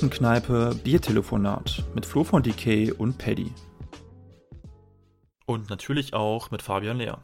Kommunistenkneipe Biertelefonat mit Flo von DK und Paddy. Und natürlich auch mit Fabian Lehr.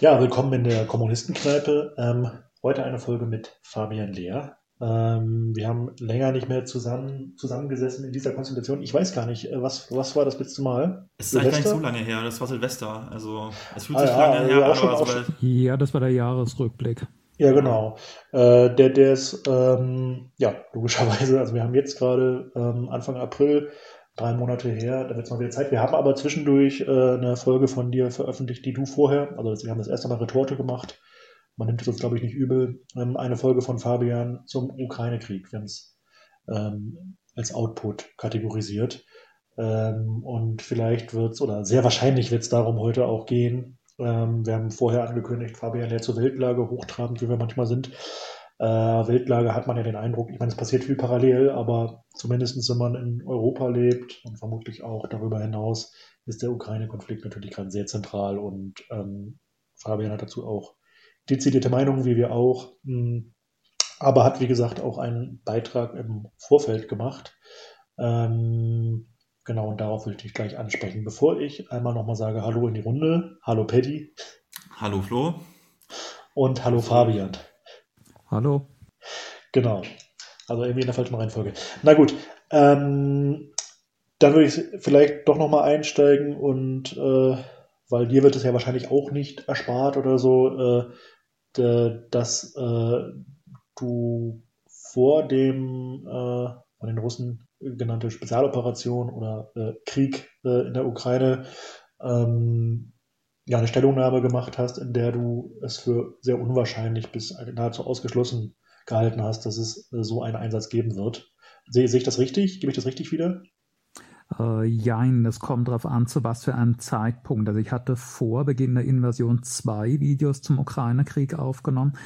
Ja, willkommen in der Kommunistenkneipe. Ähm, heute eine Folge mit Fabian Lehr. Ähm, wir haben länger nicht mehr zusammen, zusammengesessen in dieser Konstellation. Ich weiß gar nicht, äh, was, was war das letzte Mal? Es ist eigentlich gar nicht so lange her, das war Silvester. Also es fühlt Ah, sich ja, lange ja, her an, schon- aber sobald- Ja, das war der Jahresrückblick. Ja, genau. Äh, der, der ist, ähm, ja, logischerweise, also wir haben jetzt gerade ähm, Anfang April, drei Monate her, da wird es mal wieder Zeit. Wir haben aber zwischendurch äh, eine Folge von dir veröffentlicht, die du vorher, also wir haben das erste Mal Retorte gemacht. Man nimmt es uns, glaube ich, nicht übel. Ähm, eine Folge von Fabian zum Ukraine-Krieg. Wir haben es ähm, als Output kategorisiert. Ähm, und vielleicht wird es, oder sehr wahrscheinlich wird es darum heute auch gehen. Ähm, wir haben vorher angekündigt, Fabian der zur Weltlage, hochtrabend, wie wir manchmal sind. Äh, Weltlage hat man ja den Eindruck, ich meine, es passiert viel parallel, aber zumindest wenn man in Europa lebt und vermutlich auch darüber hinaus, ist der Ukraine-Konflikt natürlich gerade sehr zentral und ähm, Fabian hat dazu auch dezidierte Meinungen, wie wir auch, mh, aber hat, wie gesagt, auch einen Beitrag im Vorfeld gemacht. Ähm, genau, und darauf will ich dich gleich ansprechen. Bevor ich einmal nochmal sage Hallo in die Runde, Hallo Paddy Hallo Flo. und Hallo Fabian. Hallo. Genau. Also irgendwie in der falschen Reihenfolge. Na gut. Ähm, dann würde ich vielleicht doch nochmal einsteigen und äh, weil dir wird es ja wahrscheinlich auch nicht erspart oder so, äh, de- dass äh, du vor dem äh, von den Russen genannte Spezialoperation oder äh, Krieg äh, in der Ukraine ähm, ja eine Stellungnahme gemacht hast, in der du es für sehr unwahrscheinlich bis nahezu ausgeschlossen gehalten hast, dass es äh, so einen Einsatz geben wird. Sehe, sehe ich das richtig? Gebe ich das richtig wieder? Äh, jein, das kommt darauf an, zu was für einem Zeitpunkt. Also ich hatte vor Beginn der Invasion zwei Videos zum Ukraine-Krieg aufgenommen.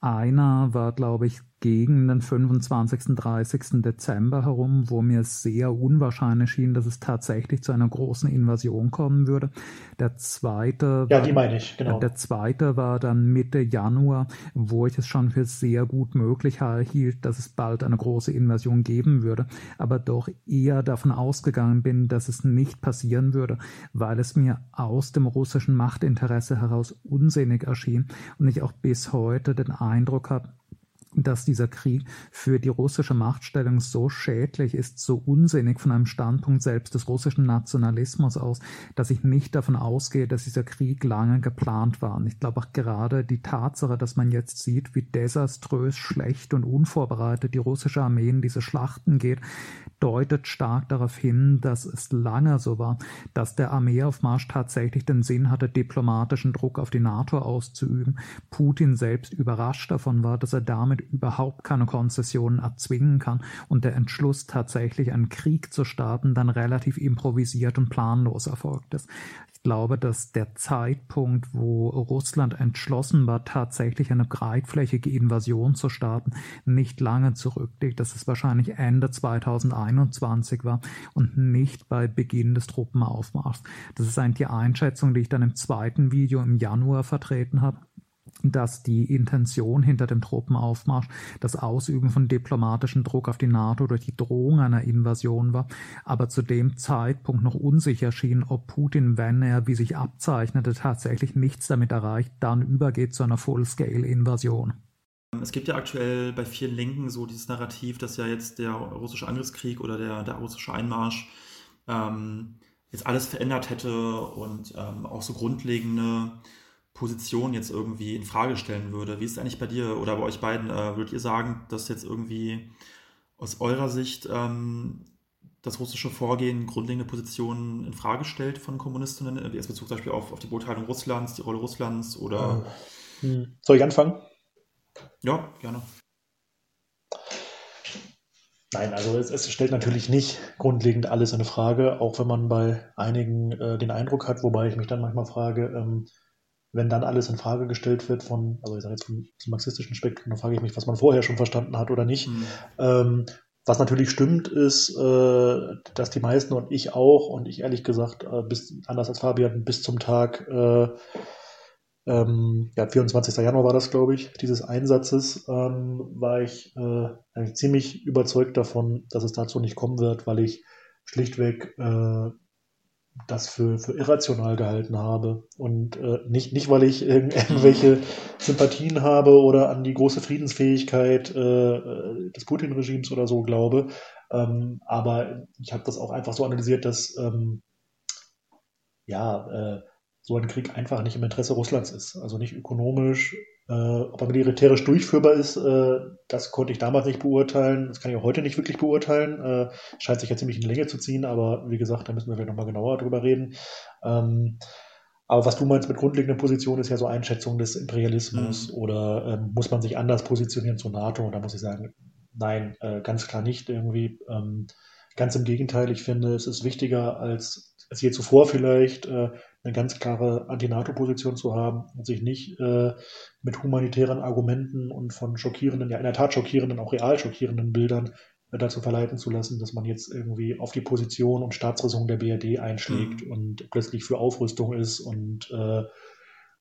Einer war, glaube ich, gegen den 25. 30. Dezember herum, wo mir sehr unwahrscheinlich schien, dass es tatsächlich zu einer großen Invasion kommen würde. Der zweite Ja, war- die meine ich, genau. Der zweite war dann Mitte Januar, wo ich es schon für sehr gut möglich hielt, dass es bald eine große Invasion geben würde, aber doch eher davon ausgegangen bin, dass es nicht passieren würde, weil es mir aus dem russischen Machtinteresse heraus unsinnig erschien und ich auch bis heute den Eindruck habe, dass dieser Krieg für die russische Machtstellung so schädlich ist, so unsinnig von einem Standpunkt selbst des russischen Nationalismus aus, dass ich nicht davon ausgehe, dass dieser Krieg lange geplant war. Und ich glaube auch gerade die Tatsache, dass man jetzt sieht, wie desaströs, schlecht und unvorbereitet die russische Armee in diese Schlachten geht, deutet stark darauf hin, dass es lange so war, dass der Armeeaufmarsch tatsächlich den Sinn hatte, diplomatischen Druck auf die NATO auszuüben. Putin selbst überrascht davon war, dass er damit überhaupt keine Konzessionen erzwingen kann und der Entschluss tatsächlich einen Krieg zu starten dann relativ improvisiert und planlos erfolgt ist. Ich glaube, dass der Zeitpunkt, wo Russland entschlossen war, tatsächlich eine breitflächige Invasion zu starten, nicht lange zurückliegt, dass es wahrscheinlich Ende 2021 war und nicht bei Beginn des Truppenaufmarschs. Das ist eigentlich die Einschätzung, die ich dann im zweiten Video im Januar vertreten habe dass die Intention hinter dem Truppenaufmarsch das Ausüben von diplomatischem Druck auf die NATO durch die Drohung einer Invasion war, aber zu dem Zeitpunkt noch unsicher schien, ob Putin, wenn er, wie sich abzeichnete, tatsächlich nichts damit erreicht, dann übergeht zu einer Full-Scale-Invasion. Es gibt ja aktuell bei vielen Linken so dieses Narrativ, dass ja jetzt der russische Angriffskrieg oder der, der russische Einmarsch ähm, jetzt alles verändert hätte und ähm, auch so grundlegende Position jetzt irgendwie in Frage stellen würde. Wie ist es eigentlich bei dir oder bei euch beiden? Äh, würdet ihr sagen, dass jetzt irgendwie aus eurer Sicht ähm, das russische Vorgehen grundlegende Positionen in Frage stellt von Kommunistinnen, äh, jetzt Bezug zum Beispiel auf, auf die Beurteilung Russlands, die Rolle Russlands oder Hm. Soll ich anfangen? ja, gerne. Nein, also es, es stellt natürlich nicht grundlegend alles in Frage, auch wenn man bei einigen äh, den Eindruck hat, wobei ich mich dann manchmal frage, ähm, wenn dann alles in Frage gestellt wird von, also ich sage jetzt vom, zum marxistischen Spektrum, dann frage ich mich, was man vorher schon verstanden hat oder nicht. Hm. Ähm, was natürlich stimmt, ist, äh, dass die meisten und ich auch, und ich ehrlich gesagt, äh, bis, anders als Fabian, bis zum Tag äh, ähm, ja, 24. Januar war das, glaube ich, dieses Einsatzes, ähm, war ich äh, ziemlich überzeugt davon, dass es dazu nicht kommen wird, weil ich schlichtweg äh, das für, für irrational gehalten habe. Und äh, nicht, nicht, weil ich irg irgendwelche Sympathien habe oder an die große Friedensfähigkeit äh, des Putin-Regimes oder so glaube. Ähm, aber ich habe das auch einfach so analysiert, dass ähm, ja, äh, so ein Krieg einfach nicht im Interesse Russlands ist. Also nicht ökonomisch, äh, ob er militärisch durchführbar ist, äh, das konnte ich damals nicht beurteilen. Das kann ich auch heute nicht wirklich beurteilen. Äh, scheint sich ja ziemlich in Länge zu ziehen, aber wie gesagt, da müssen wir vielleicht nochmal genauer drüber reden. Ähm, aber was du meinst mit grundlegender Position ist ja so Einschätzung des Imperialismus mhm. oder ähm, muss man sich anders positionieren zur NATO? Und da muss ich sagen, nein, äh, ganz klar nicht irgendwie. Ähm, ganz im Gegenteil, ich finde, es ist wichtiger als, als je zuvor vielleicht, äh, eine ganz klare Anti-NATO-Position zu haben und sich nicht äh, mit humanitären Argumenten und von schockierenden, ja in der Tat schockierenden, auch real schockierenden Bildern äh, dazu verleiten zu lassen, dass man jetzt irgendwie auf die Position und Staatsräson der BRD einschlägt mhm. und plötzlich für Aufrüstung ist und äh,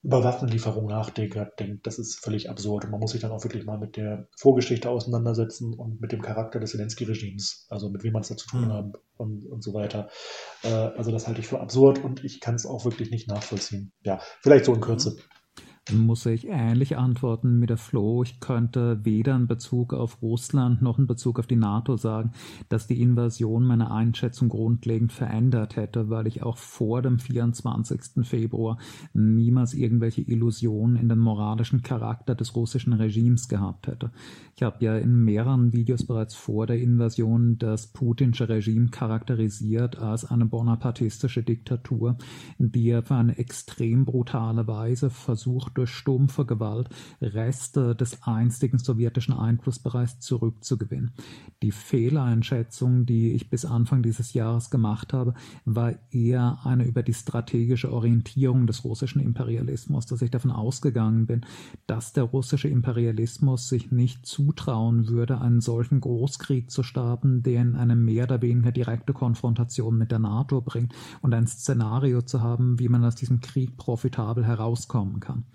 über Waffenlieferung nachdenkt, denkt, das ist völlig absurd. Und man muss sich dann auch wirklich mal mit der Vorgeschichte auseinandersetzen und mit dem Charakter des Zelensky-Regimes, also mit wem man es da zu tun mhm. hat und, und so weiter. Äh, also das halte ich für absurd und ich kann es auch wirklich nicht nachvollziehen. Ja, vielleicht so in Kürze. Mhm muss ich ähnlich antworten mit der Flo. Ich könnte weder in Bezug auf Russland noch in Bezug auf die NATO sagen, dass die Invasion meine Einschätzung grundlegend verändert hätte, weil ich auch vor dem 24. Februar niemals irgendwelche Illusionen in den moralischen Charakter des russischen Regimes gehabt hätte. Ich habe ja in mehreren Videos bereits vor der Invasion das putinsche Regime charakterisiert als eine bonapartistische Diktatur, die auf eine extrem brutale Weise versucht, durch stumpfe Gewalt Reste des einstigen sowjetischen Einflussbereichs zurückzugewinnen. Die Fehleinschätzung, die ich bis Anfang dieses Jahres gemacht habe, war eher eine über die strategische Orientierung des russischen Imperialismus, dass ich davon ausgegangen bin, dass der russische Imperialismus sich nicht zutrauen würde, einen solchen Großkrieg zu starten, der in eine mehr oder weniger direkte Konfrontation mit der NATO bringt und ein Szenario zu haben, wie man aus diesem Krieg profitabel herauskommen kann.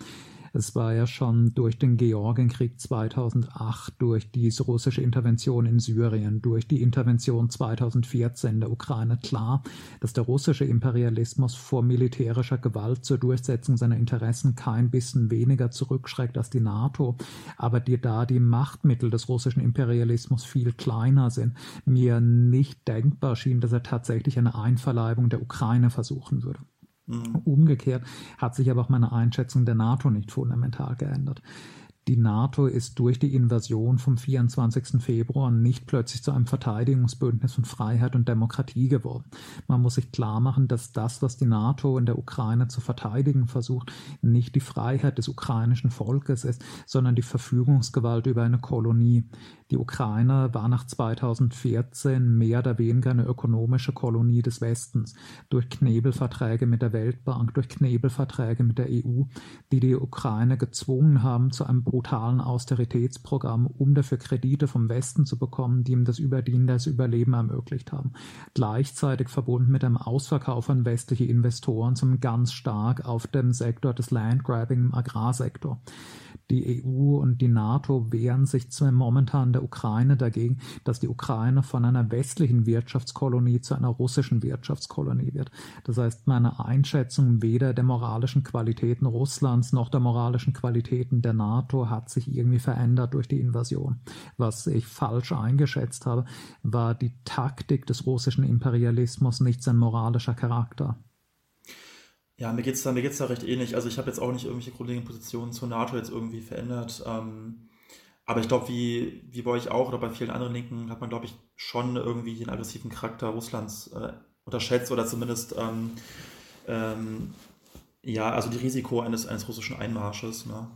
Es war ja schon durch den Georgienkrieg 2008, durch die russische Intervention in Syrien, durch die Intervention 2014 in der Ukraine klar, dass der russische Imperialismus vor militärischer Gewalt zur Durchsetzung seiner Interessen kein bisschen weniger zurückschreckt als die NATO, aber die, da die Machtmittel des russischen Imperialismus viel kleiner sind, mir nicht denkbar schien, dass er tatsächlich eine Einverleibung der Ukraine versuchen würde. Mhm. Umgekehrt hat sich aber auch meine Einschätzung der NATO nicht fundamental geändert. Die NATO ist durch die Invasion vom 24. Februar nicht plötzlich zu einem Verteidigungsbündnis von Freiheit und Demokratie geworden. Man muss sich klar machen, dass das, was die NATO in der Ukraine zu verteidigen versucht, nicht die Freiheit des ukrainischen Volkes ist, sondern die Verfügungsgewalt über eine Kolonie. Die Ukraine war nach 2014 mehr oder weniger eine ökonomische Kolonie des Westens durch Knebelverträge mit der Weltbank, durch Knebelverträge mit der EU, die die Ukraine gezwungen haben zu einem brutalen Austeritätsprogramm, um dafür Kredite vom Westen zu bekommen, die ihm das Überdienen das Überleben ermöglicht haben. Gleichzeitig verbunden mit einem Ausverkauf an westliche Investoren zum ganz stark auf dem Sektor des Landgrabbing im Agrarsektor. Die EU und die NATO wehren sich momentan der Ukraine dagegen, dass die Ukraine von einer westlichen Wirtschaftskolonie zu einer russischen Wirtschaftskolonie wird. Das heißt, meine Einschätzung weder der moralischen Qualitäten Russlands noch der moralischen Qualitäten der NATO hat sich irgendwie verändert durch die Invasion. Was ich falsch eingeschätzt habe, war die Taktik des russischen Imperialismus, nicht sein moralischer Charakter. Ja, mir geht es da, da recht ähnlich. Also ich habe jetzt auch nicht irgendwelche grundlegenden Positionen zur NATO jetzt irgendwie verändert. Ähm, aber ich glaube, wie, wie bei euch auch oder bei vielen anderen Linken hat man, glaube ich, schon irgendwie den aggressiven Charakter Russlands äh, unterschätzt oder zumindest ähm, ähm, ja, also die Risiko eines, eines russischen Einmarsches. Ne?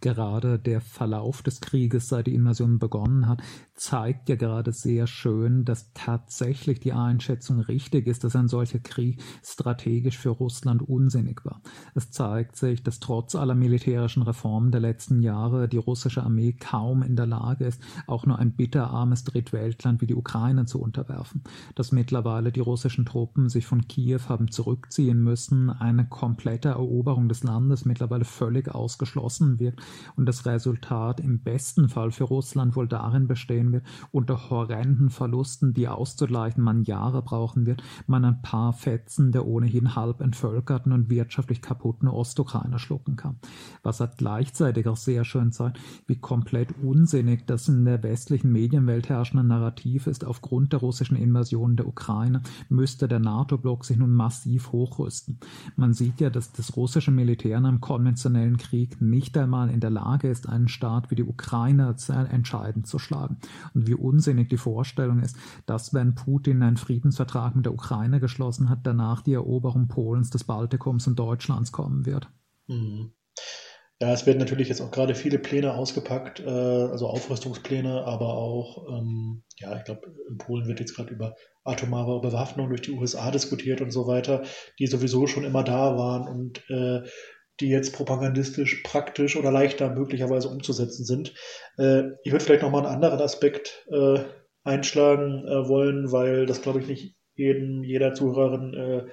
Gerade der Verlauf des Krieges, seit die Invasion begonnen hat, zeigt ja gerade sehr schön, dass tatsächlich die Einschätzung richtig ist, dass ein solcher Krieg strategisch für Russland unsinnig war. Es zeigt sich, dass trotz aller militärischen Reformen der letzten Jahre die russische Armee kaum in der Lage ist, auch nur ein bitterarmes Drittweltland wie die Ukraine zu unterwerfen. Dass mittlerweile die russischen Truppen sich von Kiew haben zurückziehen müssen, eine komplette Eroberung des Landes mittlerweile völlig ausgeschlossen wird und das Resultat im besten Fall für Russland wohl darin bestehen wird, unter horrenden Verlusten, die auszugleichen man Jahre brauchen wird, man ein paar Fetzen der ohnehin halb entvölkerten und wirtschaftlich kaputten Ostukraine schlucken kann. Was hat gleichzeitig auch sehr schön zeigt, wie komplett unsinnig das in der westlichen Medienwelt herrschende Narrativ ist, aufgrund der russischen Invasion der Ukraine müsste der NATO-Block sich nun massiv hochrüsten. Man sieht ja, dass das russische Militär in einem konventionellen Krieg nicht einmal in der Lage ist, einen Staat wie die Ukraine entscheidend zu schlagen. Und wie unsinnig die Vorstellung ist, dass wenn Putin einen Friedensvertrag mit der Ukraine geschlossen hat, danach die Eroberung Polens, des Baltikums und Deutschlands kommen wird. Mhm. Ja, es werden natürlich jetzt auch gerade viele Pläne ausgepackt, äh, also Aufrüstungspläne, aber auch, ähm, ja, ich glaube, in Polen wird jetzt gerade über atomare Bewaffnung durch die USA diskutiert und so weiter, die sowieso schon immer da waren und äh, die jetzt propagandistisch praktisch oder leichter möglicherweise umzusetzen sind. Äh, ich würde vielleicht nochmal einen anderen Aspekt äh, einschlagen äh, wollen, weil das, glaube ich, nicht jedem, jeder Zuhörerin äh,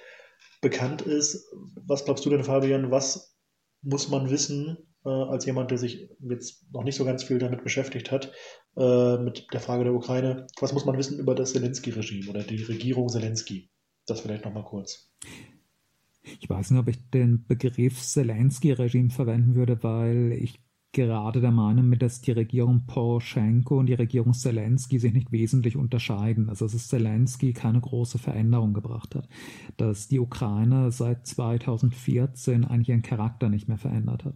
bekannt ist. Was glaubst du denn, Fabian, was muss man wissen, äh, als jemand, der sich jetzt noch nicht so ganz viel damit beschäftigt hat, äh, mit der Frage der Ukraine, was muss man wissen über das Zelensky-Regime oder die Regierung Zelensky? Das vielleicht nochmal kurz. Ich weiß nicht, ob ich den Begriff Zelensky-Regime verwenden würde, weil ich gerade der Meinung bin, dass die Regierung Poroschenko und die Regierung Zelensky sich nicht wesentlich unterscheiden. Also dass Zelensky keine große Veränderung gebracht hat. Dass die Ukraine seit 2014 eigentlich ihren Charakter nicht mehr verändert hat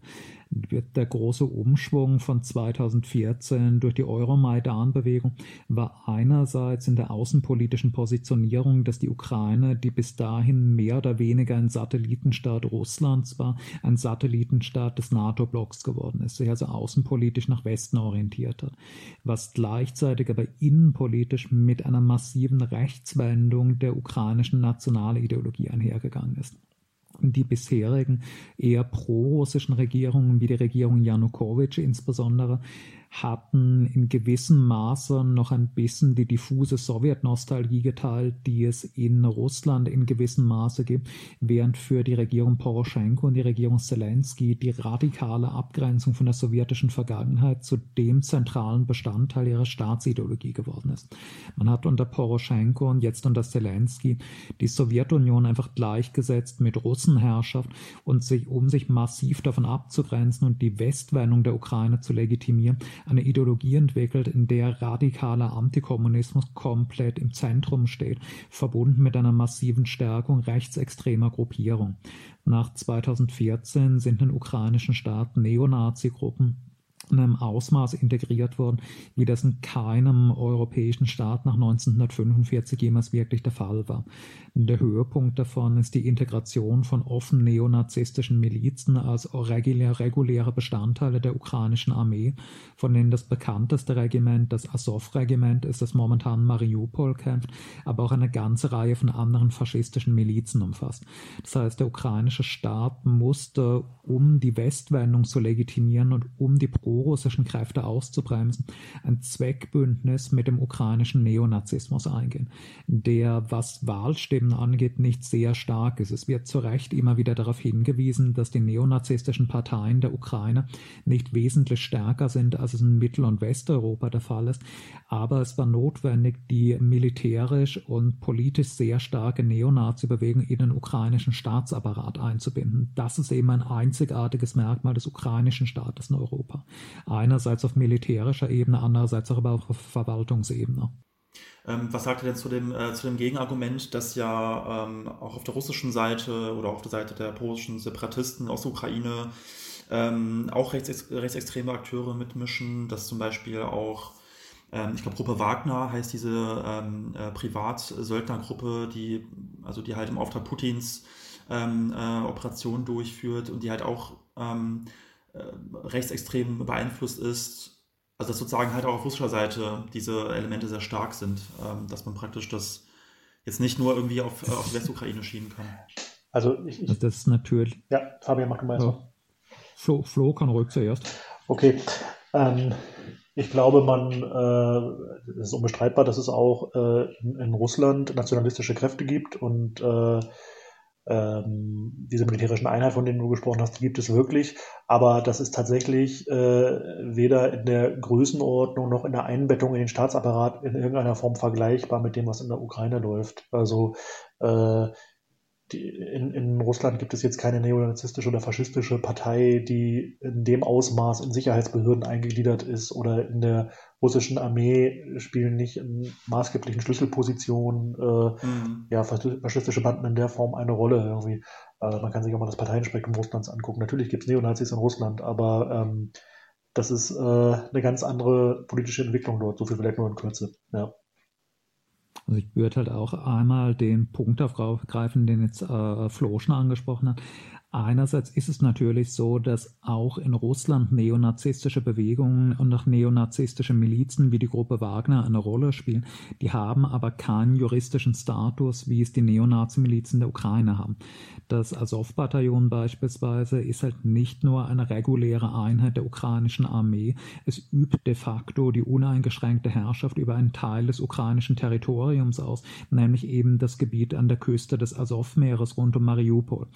wird der große Umschwung von 2014 durch die Euromaidan-Bewegung war einerseits in der außenpolitischen Positionierung, dass die Ukraine, die bis dahin mehr oder weniger ein Satellitenstaat Russlands war, ein Satellitenstaat des NATO-Blocks geworden ist, sich also außenpolitisch nach Westen orientiert hat, was gleichzeitig aber innenpolitisch mit einer massiven Rechtswendung der ukrainischen Nationalideologie einhergegangen ist die bisherigen eher pro-russischen Regierungen, wie die Regierung Janukowitsch insbesondere, hatten in gewissem Maße noch ein bisschen die diffuse Sowjetnostalgie geteilt, die es in Russland in gewissem Maße gibt, während für die Regierung Poroschenko und die Regierung Zelensky die radikale Abgrenzung von der sowjetischen Vergangenheit zu dem zentralen Bestandteil ihrer Staatsideologie geworden ist. Man hat unter Poroschenko und jetzt unter Zelensky die Sowjetunion einfach gleichgesetzt mit Russenherrschaft und sich, um sich massiv davon abzugrenzen und die Westwendung der Ukraine zu legitimieren, eine Ideologie entwickelt, in der radikaler Antikommunismus komplett im Zentrum steht, verbunden mit einer massiven Stärkung rechtsextremer Gruppierung. Nach 2014 sind in ukrainischen Staaten Neonazi-Gruppen in einem Ausmaß integriert worden, wie das in keinem europäischen Staat nach 1945 jemals wirklich der Fall war. Der Höhepunkt davon ist die Integration von offen neonazistischen Milizen als reguläre Bestandteile der ukrainischen Armee, von denen das bekannteste Regiment das Azov-Regiment ist, das momentan Mariupol kämpft, aber auch eine ganze Reihe von anderen faschistischen Milizen umfasst. Das heißt, der ukrainische Staat musste, um die Westwendung zu legitimieren und um die pro-russischen Kräfte auszubremsen, ein Zweckbündnis mit dem ukrainischen Neonazismus eingehen, der, was Wahlstimmen Stimmen angeht, nicht sehr stark ist. Es wird zu Recht immer wieder darauf hingewiesen, dass die neonazistischen Parteien der Ukraine nicht wesentlich stärker sind, als es in Mittel- und Westeuropa der Fall ist. Aber es war notwendig, die militärisch und politisch sehr starke Neonazi-Bewegung in den ukrainischen Staatsapparat einzubinden. Das ist eben ein einzigartiges Merkmal des ukrainischen Staates in Europa. Einerseits auf militärischer Ebene, andererseits aber auch auf Verwaltungsebene. Ähm, was sagt er denn zu dem, äh, zu dem Gegenargument, dass ja ähm, auch auf der russischen Seite oder auf der Seite der polnischen Separatisten aus der Ukraine ähm, auch rechts, rechtsextreme Akteure mitmischen, dass zum Beispiel auch, ähm, ich glaube, Gruppe Wagner heißt diese ähm, äh, Privatsöldnergruppe, die, also die halt im Auftrag Putins ähm, äh, Operationen durchführt und die halt auch äh, rechtsextrem beeinflusst ist. Also dass sozusagen halt auch auf russischer Seite diese Elemente sehr stark sind, ähm, dass man praktisch das jetzt nicht nur irgendwie auf, auf die Westukraine schieben kann. Also ich, ich das ist natürlich. Ja, Fabian, mach du mal ja. Flo, Flo kann ruhig zuerst. Okay. Ähm, ich glaube, man, äh, es ist unbestreitbar, dass es auch äh, in, in, Russland nationalistische Kräfte gibt und äh, ähm, diese militärischen Einheiten, von denen du gesprochen hast, die gibt es wirklich. Aber das ist tatsächlich äh, weder in der Größenordnung noch in der Einbettung in den Staatsapparat in irgendeiner Form vergleichbar mit dem, was in der Ukraine läuft. Also äh, die, in, in Russland gibt es jetzt keine neonazistische oder faschistische Partei, die in dem Ausmaß in Sicherheitsbehörden eingegliedert ist oder in der russischen Armee spielen nicht in maßgeblichen Schlüsselpositionen äh, mhm. ja, faschistische Banden in der Form eine Rolle irgendwie. Äh, man kann sich auch mal das Parteienspektrum Russlands angucken. Natürlich gibt es Neonazis in Russland, aber ähm, das ist äh, eine ganz andere politische Entwicklung dort. So viel vielleicht nur in Kürze. Ja. Also ich würde halt auch einmal den Punkt aufgreifen, den jetzt äh, Flo schon angesprochen hat. Einerseits ist es natürlich so, dass auch in Russland neonazistische Bewegungen und auch neonazistische Milizen wie die Gruppe Wagner eine Rolle spielen. Die haben aber keinen juristischen Status, wie es die Neonazi-Milizen der Ukraine haben. Das Azov-Bataillon beispielsweise ist halt nicht nur eine reguläre Einheit der ukrainischen Armee. Es übt de facto die uneingeschränkte Herrschaft über einen Teil des ukrainischen Territoriums aus, nämlich eben das Gebiet an der Küste des Azov-Meeres rund um Mariupol.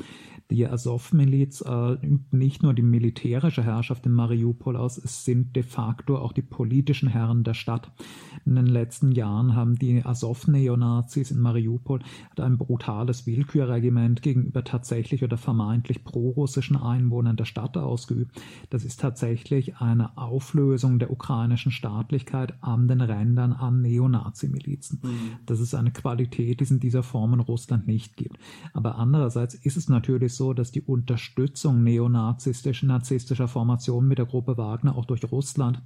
Die Azov-Miliz äh, übt nicht nur die militärische Herrschaft in Mariupol aus, es sind de facto auch die politischen Herren der Stadt. In den letzten Jahren haben die Azov-Neonazis in Mariupol ein brutales Willkürregiment gegenüber tatsächlich oder vermeintlich pro-russischen Einwohnern der Stadt ausgeübt. Das ist tatsächlich eine Auflösung der ukrainischen Staatlichkeit an den Rändern an Neonazi-Milizen. Mhm. Das ist eine Qualität, die es in dieser Form in Russland nicht gibt. Aber andererseits ist es natürlich so, dass die Unterstützung neonazistischer Formationen mit der Gruppe Wagner auch durch Russland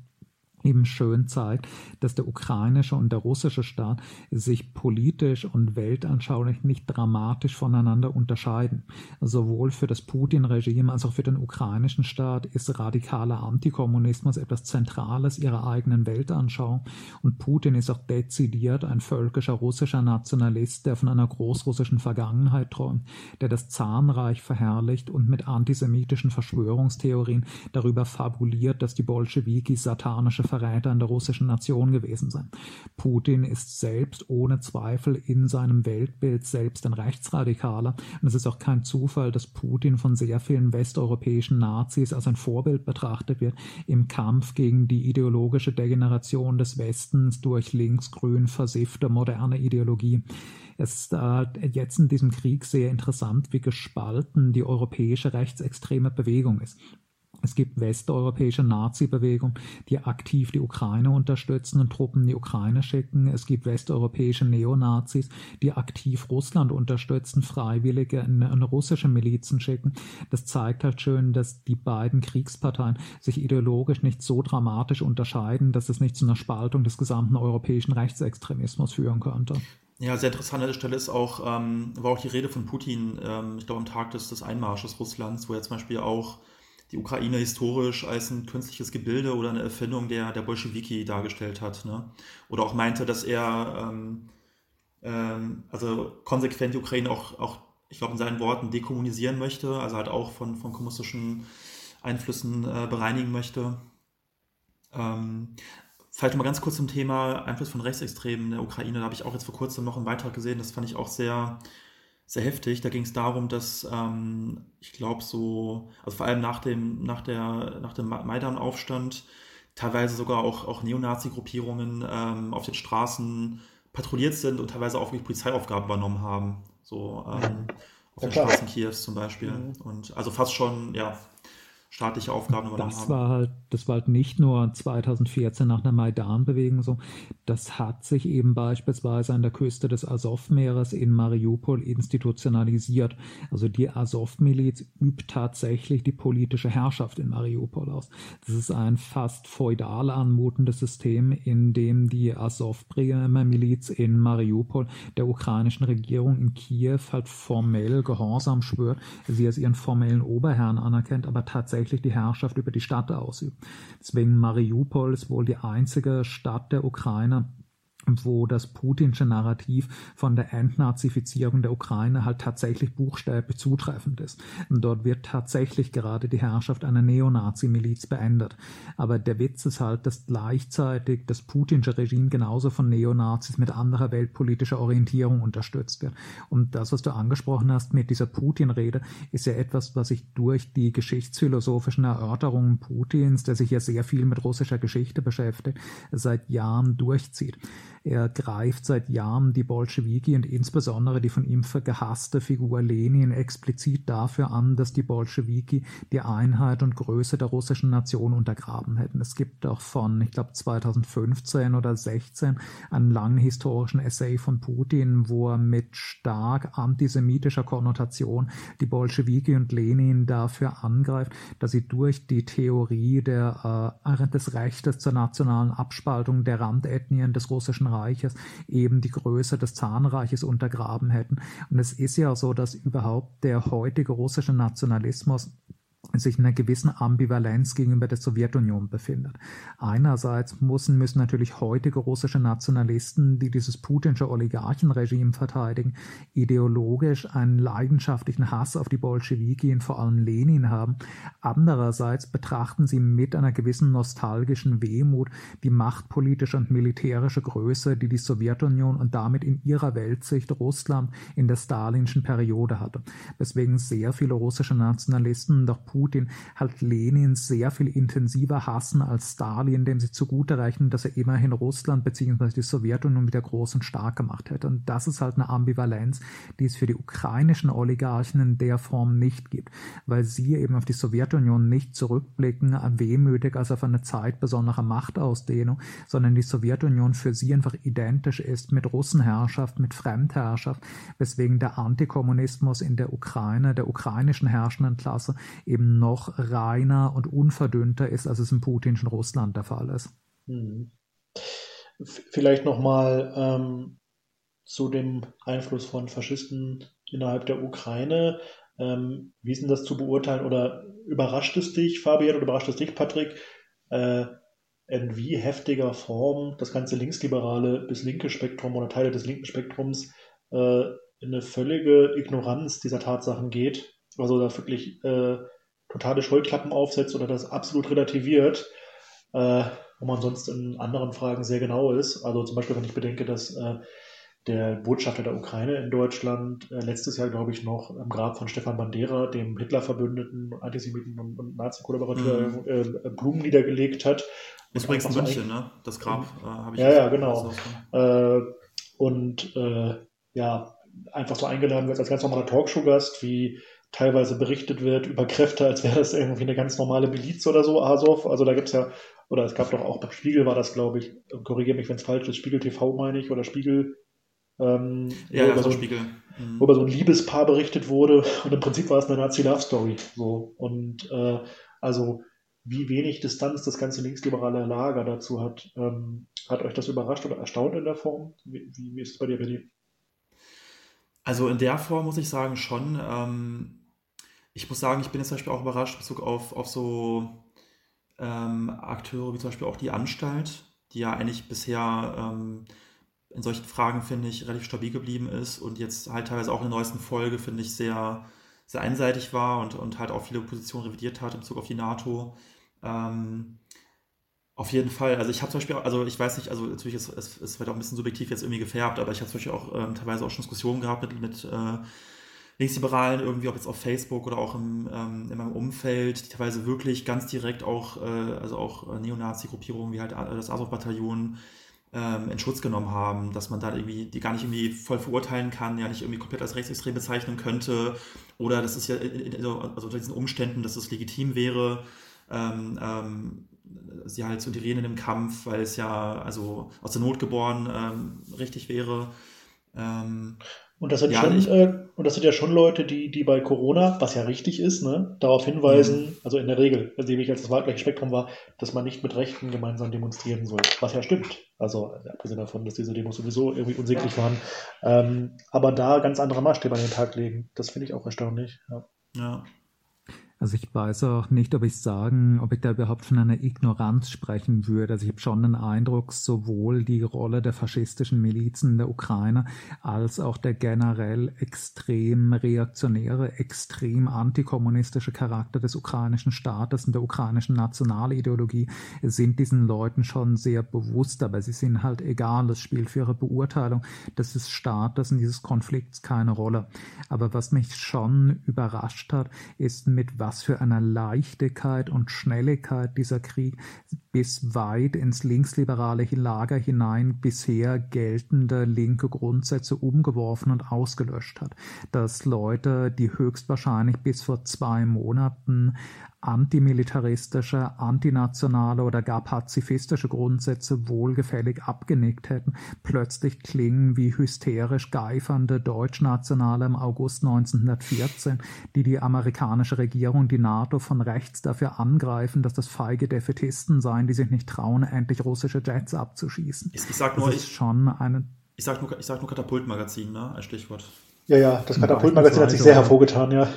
eben schön zeigt, dass der ukrainische und der russische Staat sich politisch und weltanschaulich nicht dramatisch voneinander unterscheiden. Sowohl für das Putin-Regime als auch für den ukrainischen Staat ist radikaler Antikommunismus etwas Zentrales ihrer eigenen Weltanschauung und Putin ist auch dezidiert ein völkischer russischer Nationalist, der von einer großrussischen Vergangenheit träumt, der das Zahnreich verherrlicht und mit antisemitischen Verschwörungstheorien darüber fabuliert, dass die Bolschewiki satanische Verräter an der russischen Nation gewesen sein. Putin ist selbst ohne Zweifel in seinem Weltbild selbst ein Rechtsradikaler. Und es ist auch kein Zufall, dass Putin von sehr vielen westeuropäischen Nazis als ein Vorbild betrachtet wird im Kampf gegen die ideologische Degeneration des Westens durch linksgrün versiffte moderne Ideologie. Es ist äh, jetzt in diesem Krieg sehr interessant, wie gespalten die europäische rechtsextreme Bewegung ist. Es gibt westeuropäische Nazi-Bewegungen, die aktiv die Ukraine unterstützen und Truppen in die Ukraine schicken. Es gibt westeuropäische Neonazis, die aktiv Russland unterstützen, Freiwillige in, in russische Milizen schicken. Das zeigt halt schön, dass die beiden Kriegsparteien sich ideologisch nicht so dramatisch unterscheiden, dass es nicht zu einer Spaltung des gesamten europäischen Rechtsextremismus führen könnte. Ja, sehr interessant an der Stelle ist auch, ähm, war auch die Rede von Putin, ähm, ich glaube am Tag des, des Einmarsches Russlands, wo er zum Beispiel auch die Ukraine historisch als ein künstliches Gebilde oder eine Erfindung der, der Bolschewiki dargestellt hat. Ne? Oder auch meinte, dass er ähm, ähm, also konsequent die Ukraine auch, auch ich glaube, in seinen Worten dekommunisieren möchte, also halt auch von, von kommunistischen Einflüssen äh, bereinigen möchte. Ähm, vielleicht mal ganz kurz zum Thema Einfluss von Rechtsextremen in der Ukraine. Da habe ich auch jetzt vor kurzem noch einen Beitrag gesehen, das fand ich auch sehr, sehr heftig. Da ging es darum, dass ähm, ich glaube so, also vor allem nach dem, nach der, nach dem Maidan-Aufstand teilweise sogar auch, auch Neonazi-Gruppierungen ähm, auf den Straßen patrouilliert sind und teilweise auch wirklich Polizeiaufgaben übernommen haben. So ähm, auf ja, den Straßen Kiews zum Beispiel. Mhm. Und also fast schon, ja, staatliche Aufgaben übernommen das haben. War halt, das war halt nicht nur 2014 nach einer Maidan-Bewegung so. Das hat sich eben beispielsweise an der Küste des Azov-Meeres in Mariupol institutionalisiert. Also die Azov-Miliz übt tatsächlich die politische Herrschaft in Mariupol aus. Das ist ein fast feudal anmutendes System, in dem die Azov-Miliz in Mariupol der ukrainischen Regierung in Kiew halt formell Gehorsam schwört, sie als ihren formellen Oberherrn anerkennt, aber tatsächlich tatsächlich die Herrschaft über die Stadt ausübt. Deswegen Mariupol ist wohl die einzige Stadt der Ukraine, wo das putinsche Narrativ von der Entnazifizierung der Ukraine halt tatsächlich buchstäblich zutreffend ist. Dort wird tatsächlich gerade die Herrschaft einer Neonazi-Miliz beendet. Aber der Witz ist halt, dass gleichzeitig das putinsche Regime genauso von Neonazis mit anderer weltpolitischer Orientierung unterstützt wird. Und das, was du angesprochen hast mit dieser Putin-Rede, ist ja etwas, was sich durch die geschichtsphilosophischen Erörterungen Putins, der sich ja sehr viel mit russischer Geschichte beschäftigt, seit Jahren durchzieht. Er greift seit Jahren die Bolschewiki und insbesondere die von ihm gehasste Figur Lenin explizit dafür an, dass die Bolschewiki die Einheit und Größe der russischen Nation untergraben hätten. Es gibt auch von, ich glaube, 2015 oder 16 einen langen historischen Essay von Putin, wo er mit stark antisemitischer Konnotation die Bolschewiki und Lenin dafür angreift, dass sie durch die Theorie der, äh, des Rechtes zur nationalen Abspaltung der Randethnien des russischen Reiches eben die Größe des Zahnreiches untergraben hätten. Und es ist ja so, dass überhaupt der heutige russische Nationalismus sich in einer gewissen Ambivalenz gegenüber der Sowjetunion befindet. Einerseits müssen, müssen natürlich heutige russische Nationalisten, die dieses putinsche Oligarchenregime verteidigen, ideologisch einen leidenschaftlichen Hass auf die Bolschewiki und vor allem Lenin haben. Andererseits betrachten sie mit einer gewissen nostalgischen Wehmut die machtpolitische und militärische Größe, die die Sowjetunion und damit in ihrer Weltsicht Russland in der stalinschen Periode hatte. Weswegen sehr viele russische Nationalisten doch Putin halt Lenin sehr viel intensiver hassen als Stalin, dem sie zugute rechnen, dass er immerhin Russland bzw. die Sowjetunion wieder groß und stark gemacht hätte. Und das ist halt eine Ambivalenz, die es für die ukrainischen Oligarchen in der Form nicht gibt, weil sie eben auf die Sowjetunion nicht zurückblicken, wehmütig als auf eine Zeit besonderer Machtausdehnung, sondern die Sowjetunion für sie einfach identisch ist mit Russenherrschaft, mit Fremdherrschaft, weswegen der Antikommunismus in der Ukraine, der ukrainischen herrschenden Klasse eben eben noch reiner und unverdünnter ist, als es im putinschen Russland der Fall ist. Hm. Vielleicht nochmal ähm, zu dem Einfluss von Faschisten innerhalb der Ukraine. Ähm, wie ist denn das zu beurteilen oder überrascht es dich, Fabian, oder überrascht es dich, Patrick, äh, in wie heftiger Form das ganze linksliberale bis linke Spektrum oder Teile des linken Spektrums äh, in eine völlige Ignoranz dieser Tatsachen geht? Also da wirklich äh, totale Scheuklappen aufsetzt oder das absolut relativiert, äh, wo man sonst in anderen Fragen sehr genau ist. Also zum Beispiel, wenn ich bedenke, dass äh, der Botschafter der Ukraine in Deutschland äh, letztes Jahr, glaube ich, noch im Grab von Stefan Bandera, dem Hitler-Verbündeten, Antisemiten und, und Nazi-Kollaborateur, mhm. äh, Blumen niedergelegt hat. Ist übrigens in München, ne? Das Grab äh, habe ich. Ja, ja, genau. Äh, und äh, ja, einfach so eingeladen wird als ganz normaler Talkshow-Gast, wie teilweise berichtet wird über Kräfte, als wäre das irgendwie eine ganz normale Miliz oder so, Azov. Also da gibt es ja, oder es gab doch auch beim Spiegel war das, glaube ich, korrigiere mich, wenn es falsch ist, Spiegel TV meine ich, oder Spiegel. Ähm, ja, ja, so, Spiegel. Mhm. Wo über so ein Liebespaar berichtet wurde und im Prinzip war es eine Nazi-Love-Story. So. Und äh, also wie wenig Distanz das ganze linksliberale Lager dazu hat. Ähm, hat euch das überrascht oder erstaunt in der Form? Wie, wie ist es bei dir, Benny? Also in der Form muss ich sagen schon. Ähm, ich muss sagen, ich bin jetzt zum Beispiel auch überrascht in Bezug auf, auf so ähm, Akteure wie zum Beispiel auch die Anstalt, die ja eigentlich bisher ähm, in solchen Fragen, finde ich, relativ stabil geblieben ist und jetzt halt teilweise auch in der neuesten Folge, finde ich, sehr, sehr einseitig war und, und halt auch viele Positionen revidiert hat in Bezug auf die NATO. Ähm, auf jeden Fall. Also ich habe zum Beispiel, also ich weiß nicht, also natürlich ist es vielleicht auch ein bisschen subjektiv jetzt irgendwie gefärbt, aber ich habe zum Beispiel auch ähm, teilweise auch schon Diskussionen gehabt mit, mit äh, Linksliberalen irgendwie, ob jetzt auf Facebook oder auch im, ähm, in meinem Umfeld, die teilweise wirklich ganz direkt auch, äh, also auch äh, Neonazi-Gruppierungen wie halt äh, das Azov-Bataillon ähm, in Schutz genommen haben, dass man da irgendwie die gar nicht irgendwie voll verurteilen kann, ja nicht irgendwie komplett als rechtsextrem bezeichnen könnte oder das ist ja, also unter diesen Umständen, dass es legitim wäre, ähm, ähm, sie halt zu integrieren in dem Kampf, weil es ja also aus der Not geboren ähm, richtig wäre. Ähm, und das sind ja, schon, äh, und das sind ja schon Leute, die, die bei Corona, was ja richtig ist, ne, darauf hinweisen, mhm. also in der Regel, also ich als das wahlgleiche Spektrum war, dass man nicht mit Rechten gemeinsam demonstrieren soll. Was ja stimmt. Also abgesehen davon, dass diese Demos sowieso irgendwie unsäglich waren. Ähm, aber da ganz andere Maßstäbe an den Tag legen, das finde ich auch erstaunlich. Ja. ja. Also ich weiß auch nicht, ob ich sagen, ob ich da überhaupt von einer Ignoranz sprechen würde. Also ich habe schon den Eindruck, sowohl die Rolle der faschistischen Milizen in der Ukraine als auch der generell extrem reaktionäre, extrem antikommunistische Charakter des ukrainischen Staates und der ukrainischen Nationalideologie sind diesen Leuten schon sehr bewusst, aber sie sind halt egal. Es spielt für ihre Beurteilung des Staates und dieses Konflikts keine Rolle. Aber was mich schon überrascht hat, ist mit was was für einer Leichtigkeit und Schnelligkeit dieser Krieg bis weit ins linksliberale Lager hinein bisher geltende linke Grundsätze umgeworfen und ausgelöscht hat. Dass Leute, die höchstwahrscheinlich bis vor zwei Monaten antimilitaristische, antinationale oder gar pazifistische Grundsätze wohlgefällig abgenickt hätten, plötzlich klingen wie hysterisch geifernde Deutschnationale im August 1914, die die amerikanische Regierung, die NATO von rechts dafür angreifen, dass das feige Defetisten seien, die sich nicht trauen, endlich russische Jets abzuschießen. Ich, ich sag nur, das ist ich, schon eine ich sag nur, ich sag nur Katapultmagazin, ne, als Stichwort. Ja, ja, das Katapultmagazin hat sich sehr hervorgetan, ja.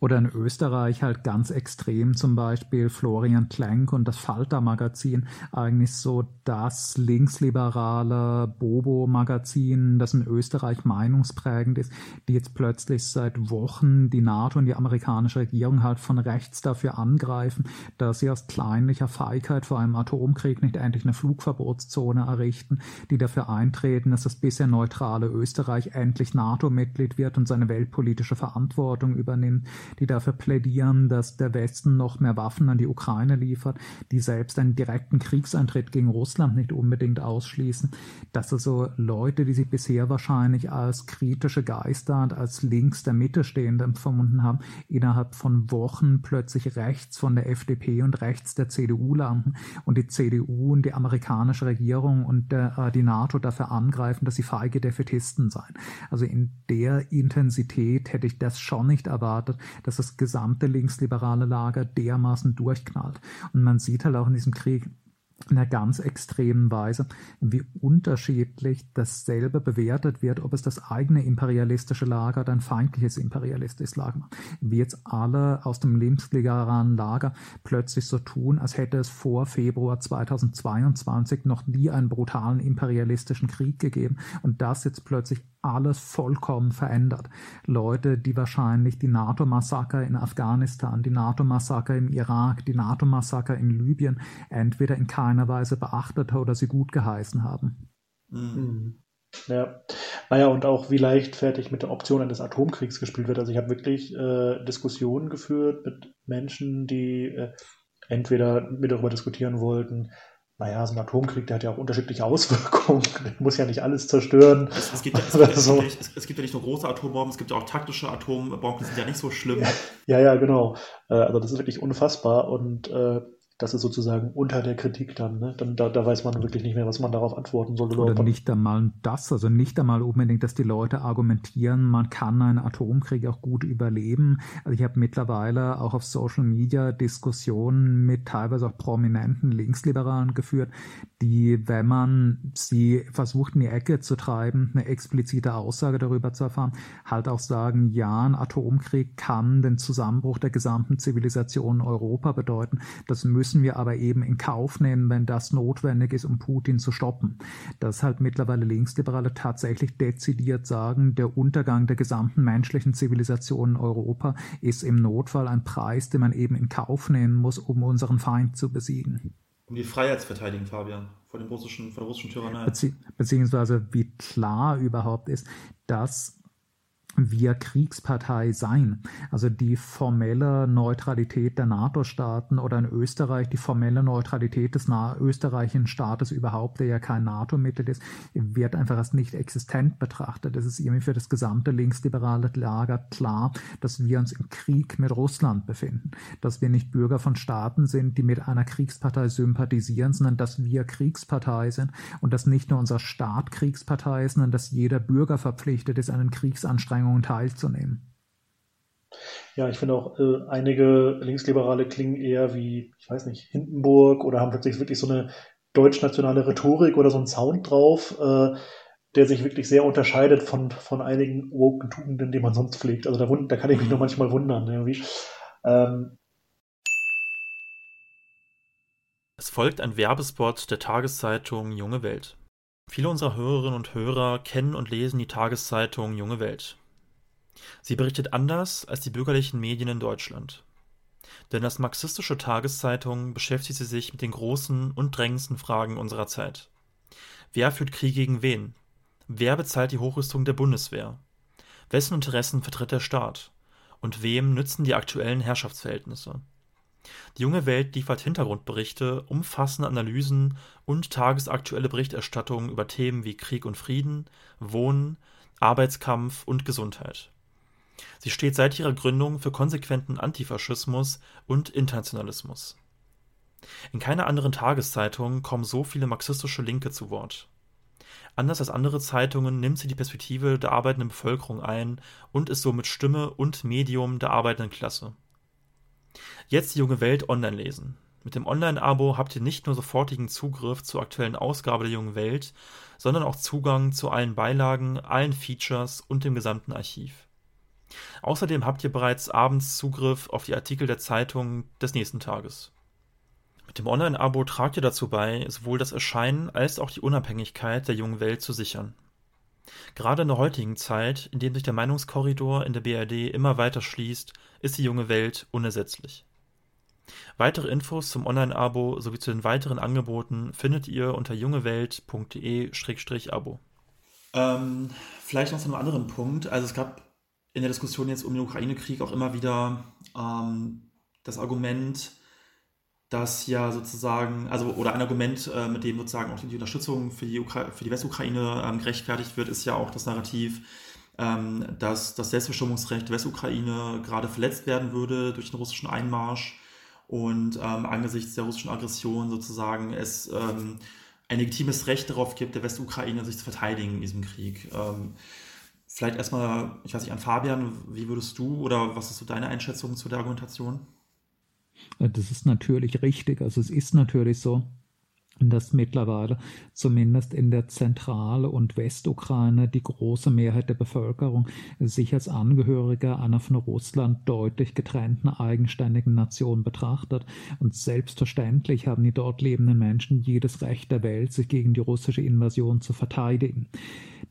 Oder in Österreich halt ganz extrem zum Beispiel Florian Klenk und das Falter-Magazin, eigentlich so das linksliberale Bobo-Magazin, das in Österreich meinungsprägend ist, die jetzt plötzlich seit Wochen die NATO und die amerikanische Regierung halt von rechts dafür angreifen, dass sie aus kleinlicher Feigheit vor einem Atomkrieg nicht endlich eine Flugverbotszone errichten, die dafür eintreten, dass das bisher neutrale Österreich endlich NATO-Mitglied wird und seine weltpolitische Verantwortung übernimmt die dafür plädieren, dass der Westen noch mehr Waffen an die Ukraine liefert, die selbst einen direkten Kriegseintritt gegen Russland nicht unbedingt ausschließen. Dass also Leute, die sich bisher wahrscheinlich als kritische Geister und als links der Mitte stehend empfunden haben, innerhalb von Wochen plötzlich rechts von der FDP und rechts der CDU landen und die CDU und die amerikanische Regierung und der, äh, die NATO dafür angreifen, dass sie feige Defetisten seien. Also in der Intensität hätte ich das schon nicht erwartet, dass das gesamte linksliberale Lager dermaßen durchknallt. Und man sieht halt auch in diesem Krieg, in einer ganz extremen Weise, wie unterschiedlich dasselbe bewertet wird, ob es das eigene imperialistische Lager oder ein feindliches imperialistisches Lager macht. Wie jetzt alle aus dem linksliberalen Lager plötzlich so tun, als hätte es vor Februar 2022 noch nie einen brutalen imperialistischen Krieg gegeben und das jetzt plötzlich alles vollkommen verändert. Leute, die wahrscheinlich die NATO-Massaker in Afghanistan, die NATO-Massaker im Irak, die NATO-Massaker in Libyen entweder in keiner Weise beachtet oder sie gut geheißen haben. Mhm. Ja, naja, und auch wie leichtfertig mit der Option eines Atomkriegs gespielt wird. Also ich habe wirklich äh, Diskussionen geführt mit Menschen, die äh, entweder mit darüber diskutieren wollten, naja, so ein Atomkrieg, der hat ja auch unterschiedliche Auswirkungen. Der muss ja nicht alles zerstören. Es, es, gibt, ja, es, so. es, es, gibt ja nicht nur große Atombomben, es gibt ja auch taktische Atombomben, die sind ja nicht so schlimm. Ja, ja, genau. Äh, also das ist wirklich unfassbar und äh, das ist sozusagen unter der Kritik dann. Ne? dann da, da weiß man wirklich nicht mehr, was man darauf antworten soll. Oder, oder nicht einmal das, also nicht einmal unbedingt, dass die Leute argumentieren, man kann einen Atomkrieg auch gut überleben. Also ich habe mittlerweile auch auf Social Media Diskussionen mit teilweise auch prominenten Linksliberalen geführt, die, wenn man sie versucht in die Ecke zu treiben, eine explizite Aussage darüber zu erfahren, halt auch sagen, ja, ein Atomkrieg kann den Zusammenbruch der gesamten Zivilisation Europa bedeuten. Das müssen müssen wir aber eben in Kauf nehmen, wenn das notwendig ist, um Putin zu stoppen. Dass halt mittlerweile Linksliberale tatsächlich dezidiert sagen, der Untergang der gesamten menschlichen Zivilisation in Europa ist im Notfall ein Preis, den man eben in Kauf nehmen muss, um unseren Feind zu besiegen. Um die Freiheit zu verteidigen, Fabian, vor, dem russischen, vor der russischen Tyrannei. Bezie beziehungsweise wie klar überhaupt ist, dass wir Kriegspartei sein. Also die formelle Neutralität der NATO-Staaten oder in Österreich die formelle Neutralität des österreichischen Staates überhaupt, der ja kein NATO-Mitglied ist, wird einfach als nicht existent betrachtet. Es ist irgendwie für das gesamte linksliberale Lager klar, dass wir uns im Krieg mit Russland befinden, dass wir nicht Bürger von Staaten sind, die mit einer Kriegspartei sympathisieren, sondern dass wir Kriegspartei sind und dass nicht nur unser Staat Kriegspartei ist, sondern dass jeder Bürger verpflichtet ist, einen Kriegsanstrengungen Anstrengungen teilzunehmen. Ja, ich finde auch, äh, einige Linksliberale klingen eher wie, ich weiß nicht, Hindenburg oder haben plötzlich wirklich so eine deutschnationale Rhetorik oder so einen Sound drauf, äh, der sich wirklich sehr unterscheidet von, von einigen woken Tugenden, die man sonst pflegt. Also da, da kann ich mich nur manchmal wundern. Irgendwie. Ähm, es folgt ein Werbespot der Tageszeitung Junge Welt. Viele unserer Hörerinnen und Hörer kennen und lesen die Tageszeitung Junge Welt. Sie berichtet anders als die bürgerlichen Medien in Deutschland. Denn als marxistische Tageszeitung beschäftigt sie sich mit den großen und drängendsten Fragen unserer Zeit. Wer führt Krieg gegen wen? Wer bezahlt die Hochrüstung der Bundeswehr? Wessen Interessen vertritt der Staat? Und wem nützen die aktuellen Herrschaftsverhältnisse? Die junge Welt liefert Hintergrundberichte, umfassende Analysen und tagesaktuelle Berichterstattung über Themen wie Krieg und Frieden, Wohnen, Arbeitskampf und Gesundheit. Sie steht seit ihrer Gründung für konsequenten Antifaschismus und Internationalismus. In keiner anderen Tageszeitung kommen so viele marxistische Linke zu Wort. Anders als andere Zeitungen nimmt sie die Perspektive der arbeitenden Bevölkerung ein und ist somit Stimme und Medium der arbeitenden Klasse. Jetzt die junge Welt online lesen. Mit dem Online-Abo habt ihr nicht nur sofortigen Zugriff zur aktuellen Ausgabe der jungen Welt, sondern auch Zugang zu allen Beilagen, allen Features und dem gesamten Archiv. Außerdem habt ihr bereits abends Zugriff auf die Artikel der Zeitung des nächsten Tages. Mit dem Online-Abo tragt ihr dazu bei, sowohl das Erscheinen als auch die Unabhängigkeit der jungen Welt zu sichern. Gerade in der heutigen Zeit, in dem sich der Meinungskorridor in der BRD immer weiter schließt, ist die junge Welt unersetzlich. Weitere Infos zum Online-Abo sowie zu den weiteren Angeboten findet ihr unter jungewelt.de-abo. Ähm, vielleicht noch zu einem anderen Punkt. Also es gab in der Diskussion jetzt um den Ukraine-Krieg auch immer wieder ähm, das Argument, dass ja sozusagen, also oder ein Argument, äh, mit dem sozusagen auch die Unterstützung für die, Ukra für die Westukraine ähm, gerechtfertigt wird, ist ja auch das Narrativ, ähm, dass das Selbstbestimmungsrecht der Westukraine gerade verletzt werden würde durch den russischen Einmarsch und ähm, angesichts der russischen Aggression sozusagen es ähm, ein legitimes Recht darauf gibt, der Westukraine sich zu verteidigen in diesem Krieg. Vielleicht erstmal, ich weiß nicht, an Fabian, wie würdest du oder was ist so deine Einschätzung zu der Argumentation? Das ist natürlich richtig. Also es ist natürlich so, dass mittlerweile zumindest in der Zentral- und Westukraine die große Mehrheit der Bevölkerung sich als Angehöriger einer von Russland deutlich getrennten eigenständigen Nation betrachtet. Und selbstverständlich haben die dort lebenden Menschen jedes Recht der Welt, sich gegen die russische Invasion zu verteidigen.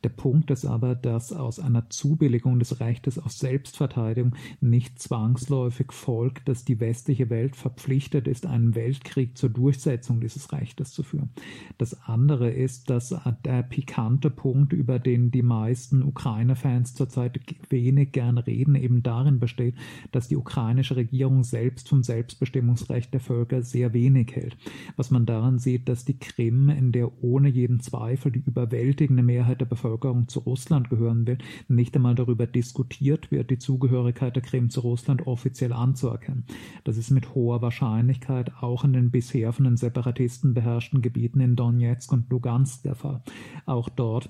Der Punkt ist aber, dass aus einer Zubilligung des Rechtes auf Selbstverteidigung nicht zwangsläufig folgt, dass die westliche Welt verpflichtet ist, einen Weltkrieg zur Durchsetzung dieses Rechtes zu führen. Das andere ist, dass der pikante Punkt, über den die meisten Ukraine-Fans zurzeit wenig gern reden, eben darin besteht, dass die ukrainische Regierung selbst vom Selbstbestimmungsrecht der Völker sehr wenig hält. Was man daran sieht, dass die Krim, in der ohne jeden Zweifel die überwältigende Mehrheit der Bevölkerung zu Russland gehören will, nicht einmal darüber diskutiert wird, die Zugehörigkeit der Krim zu Russland offiziell anzuerkennen. Das ist mit hoher Wahrscheinlichkeit auch in den bisher von den Separatisten beherrschten Gebieten in Donetsk und Lugansk der Fall. Auch dort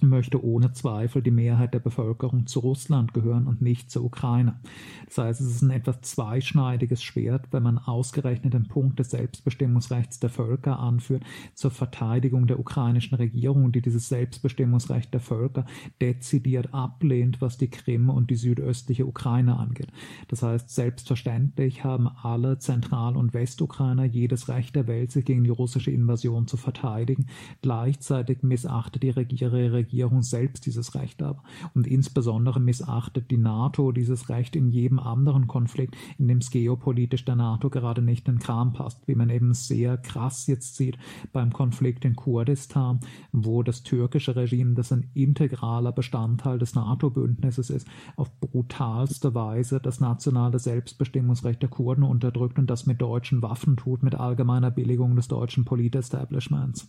möchte ohne Zweifel die Mehrheit der Bevölkerung zu Russland gehören und nicht zur Ukraine. Das heißt, es ist ein etwas zweischneidiges Schwert, wenn man ausgerechnet den Punkt des Selbstbestimmungsrechts der Völker anführt zur Verteidigung der ukrainischen Regierung, die dieses Selbstbestimmungsrecht der Völker dezidiert ablehnt, was die Krim und die südöstliche Ukraine angeht. Das heißt, selbstverständlich haben alle Zentral- und Westukrainer jedes Recht der Welt, sich gegen die russische Invasion zu verteidigen. Gleichzeitig missachtet die Regierung Regierung selbst dieses Recht ab. Und insbesondere missachtet die NATO dieses Recht in jedem anderen Konflikt, in dem es geopolitisch der NATO gerade nicht in den Kram passt, wie man eben sehr krass jetzt sieht beim Konflikt in Kurdistan, wo das türkische Regime, das ein integraler Bestandteil des NATO-Bündnisses ist, auf brutalste Weise das nationale Selbstbestimmungsrecht der Kurden unterdrückt und das mit deutschen Waffen tut, mit allgemeiner Billigung des deutschen Politestablishments.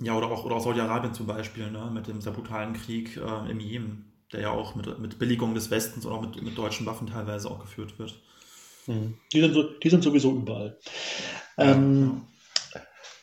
Ja, oder auch, oder auch Saudi-Arabien zum Beispiel, ne, mit dem sehr brutalen Krieg äh, im Jemen, der ja auch mit, mit Billigung des Westens und auch mit, mit deutschen Waffen teilweise auch geführt wird. Mhm. Die, sind so, die sind sowieso überall. Ähm, ja.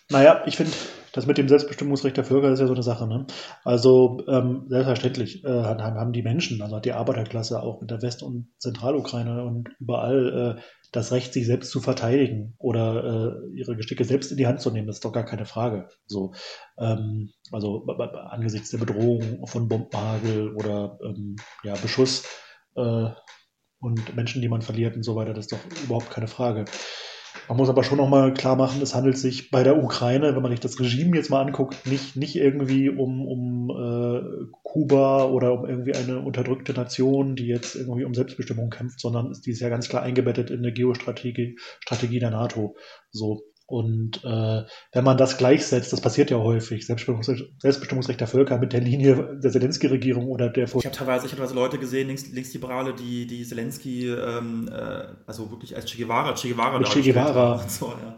Naja, ich finde, das mit dem Selbstbestimmungsrecht der Völker ist ja so eine Sache. Ne? Also ähm, selbstverständlich äh, haben die Menschen, also hat die Arbeiterklasse auch in der West- und Zentralukraine und überall äh, das Recht, sich selbst zu verteidigen oder äh, ihre Gesticke selbst in die Hand zu nehmen, ist doch gar keine Frage. So, ähm, also angesichts der Bedrohung von Bombenhagel oder ähm, ja, Beschuss äh, und Menschen, die man verliert und so weiter. Das ist doch überhaupt keine Frage. Man muss aber schon nochmal klar machen, es handelt sich bei der Ukraine, wenn man sich das Regime jetzt mal anguckt, nicht, nicht irgendwie um, um äh, Kuba oder um irgendwie eine unterdrückte Nation, die jetzt irgendwie um Selbstbestimmung kämpft, sondern die ist ja ganz klar eingebettet in eine Geostrategie Strategie der NATO. So. Und äh, wenn man das gleichsetzt, das passiert ja häufig, Selbstbestimmungsrecht, Selbstbestimmungsrecht der Völker mit der Linie der Zelensky-Regierung oder der... Ich habe teilweise, ich hab teilweise Leute gesehen, Links, Linksliberale, die, die Zelensky ähm, äh, also wirklich als Che Guevara, Che Guevara Che Guevara. So, ja.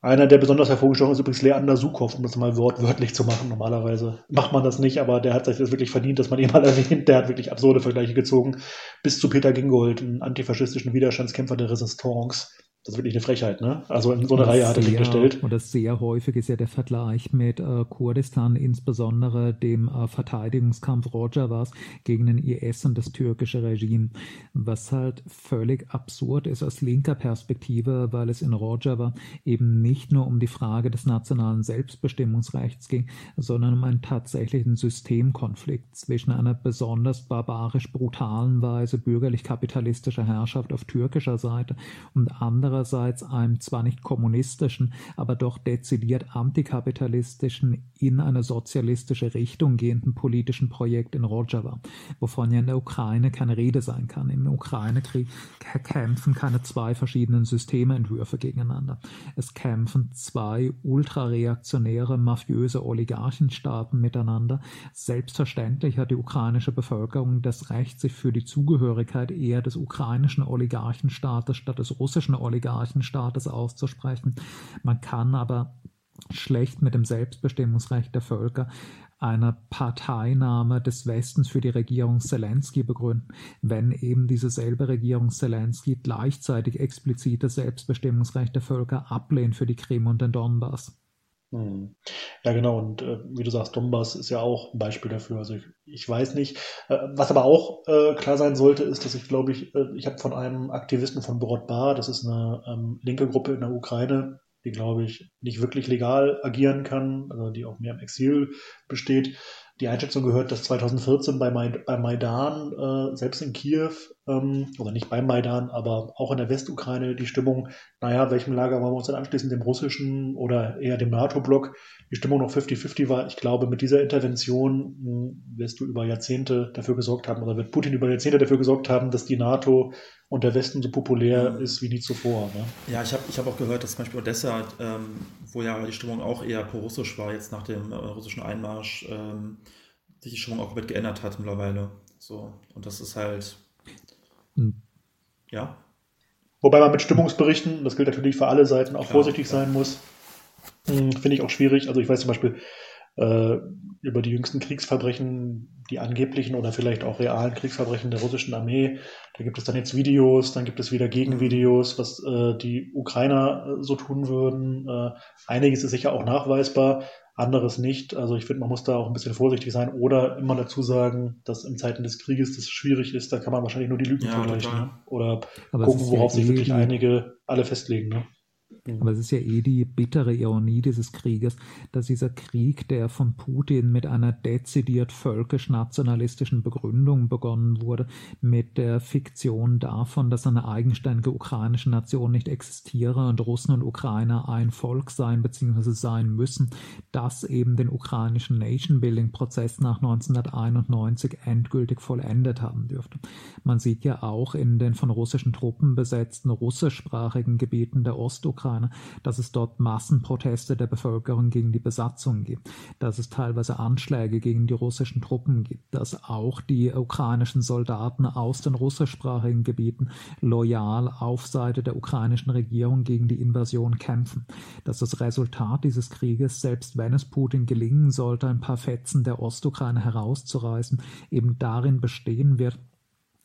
Einer, der besonders hervorgestochen ist, übrigens Leander Sukow, um das mal wortwörtlich zu machen. Normalerweise macht man das nicht, aber der hat sich das wirklich verdient, dass man ihn mal erwähnt. Der hat wirklich absurde Vergleiche gezogen. Bis zu Peter Gingold, einen antifaschistischen Widerstandskämpfer der Resistance das ist wirklich eine Frechheit, ne? Also in so eine Reihe hat er sehr, gestellt. Und das sehr häufig ist ja der Vergleich mit äh, Kurdistan, insbesondere dem äh, Verteidigungskampf Rojavas gegen den IS und das türkische Regime, was halt völlig absurd ist aus linker Perspektive, weil es in Rojava eben nicht nur um die Frage des nationalen Selbstbestimmungsrechts ging, sondern um einen tatsächlichen Systemkonflikt zwischen einer besonders barbarisch brutalen Weise bürgerlich-kapitalistischer Herrschaft auf türkischer Seite und anderer andererseits einem zwar nicht kommunistischen, aber doch dezidiert antikapitalistischen, in eine sozialistische Richtung gehenden politischen Projekt in Rojava, wovon ja in der Ukraine keine Rede sein kann. Im Ukraine-Krieg kämpfen keine zwei verschiedenen Systementwürfe gegeneinander. Es kämpfen zwei ultrareaktionäre, mafiöse Oligarchenstaaten miteinander. Selbstverständlich hat die ukrainische Bevölkerung das Recht, sich für die Zugehörigkeit eher des ukrainischen Oligarchenstaates statt des russischen Oligarchenstaates Oligarchenstaates auszusprechen. Man kann aber schlecht mit dem Selbstbestimmungsrecht der Völker einer Parteinahme des Westens für die Regierung Zelensky begründen, wenn eben diese selbe Regierung Zelensky gleichzeitig explizit das Selbstbestimmungsrecht der Völker ablehnt für die Krim und den Donbass. Hm. Ja, genau. Und äh, wie du sagst, Donbass ist ja auch ein Beispiel dafür. Also ich, ich weiß nicht. Äh, was aber auch äh, klar sein sollte, ist, dass ich glaube ich, äh, ich habe von einem Aktivisten von Borodbar, das ist eine ähm, linke Gruppe in der Ukraine, die glaube ich nicht wirklich legal agieren kann, also die auch mehr im Exil besteht, die Einschätzung gehört, dass 2014 bei, Maid bei Maidan, äh, selbst in Kiew, ähm, oder nicht beim Maidan, aber auch in der Westukraine, die Stimmung, naja, welchem Lager wollen wir uns dann anschließen, dem russischen oder eher dem NATO-Block, die Stimmung noch 50-50 war. Ich glaube, mit dieser Intervention mh, hm, wirst du über Jahrzehnte dafür gesorgt haben, oder wird Putin über Jahrzehnte dafür gesorgt haben, dass die NATO und der Westen so populär mhm. ist wie nie zuvor. Ne? Ja, ich habe ich hab auch gehört, dass zum Beispiel Odessa, ähm, wo ja die Stimmung auch eher pro-russisch war, jetzt nach dem äh, russischen Einmarsch, ähm, sich die Stimmung auch komplett geändert hat mittlerweile. So, und das ist halt. Mhm. Ja. Wobei man mit Stimmungsberichten, das gilt natürlich für alle Seiten, auch klar, vorsichtig klar. sein muss. Hm, Finde ich auch schwierig. Also ich weiß zum Beispiel, äh, über die jüngsten Kriegsverbrechen, die angeblichen oder vielleicht auch realen Kriegsverbrechen der russischen Armee. Da gibt es dann jetzt Videos, dann gibt es wieder Gegenvideos, was äh, die Ukrainer äh, so tun würden. Äh, einiges ist sicher auch nachweisbar, anderes nicht. Also ich finde, man muss da auch ein bisschen vorsichtig sein oder immer dazu sagen, dass in Zeiten des Krieges das schwierig ist. Da kann man wahrscheinlich nur die Lügen ja, vergleichen ne? oder Aber gucken, worauf sich wirklich einige alle festlegen. Ne? Mhm. Aber es ist ja eh die bittere Ironie dieses Krieges, dass dieser Krieg, der von Putin mit einer dezidiert völkisch-nationalistischen Begründung begonnen wurde, mit der Fiktion davon, dass eine eigenständige ukrainische Nation nicht existiere und Russen und Ukrainer ein Volk sein bzw. sein müssen, das eben den ukrainischen Nation-Building-Prozess nach 1991 endgültig vollendet haben dürfte. Man sieht ja auch in den von russischen Truppen besetzten russischsprachigen Gebieten der Ostukraine, Ukraine, dass es dort Massenproteste der Bevölkerung gegen die Besatzung gibt, dass es teilweise Anschläge gegen die russischen Truppen gibt, dass auch die ukrainischen Soldaten aus den russischsprachigen Gebieten loyal auf Seite der ukrainischen Regierung gegen die Invasion kämpfen, dass das Resultat dieses Krieges, selbst wenn es Putin gelingen sollte, ein paar Fetzen der Ostukraine herauszureißen, eben darin bestehen wird,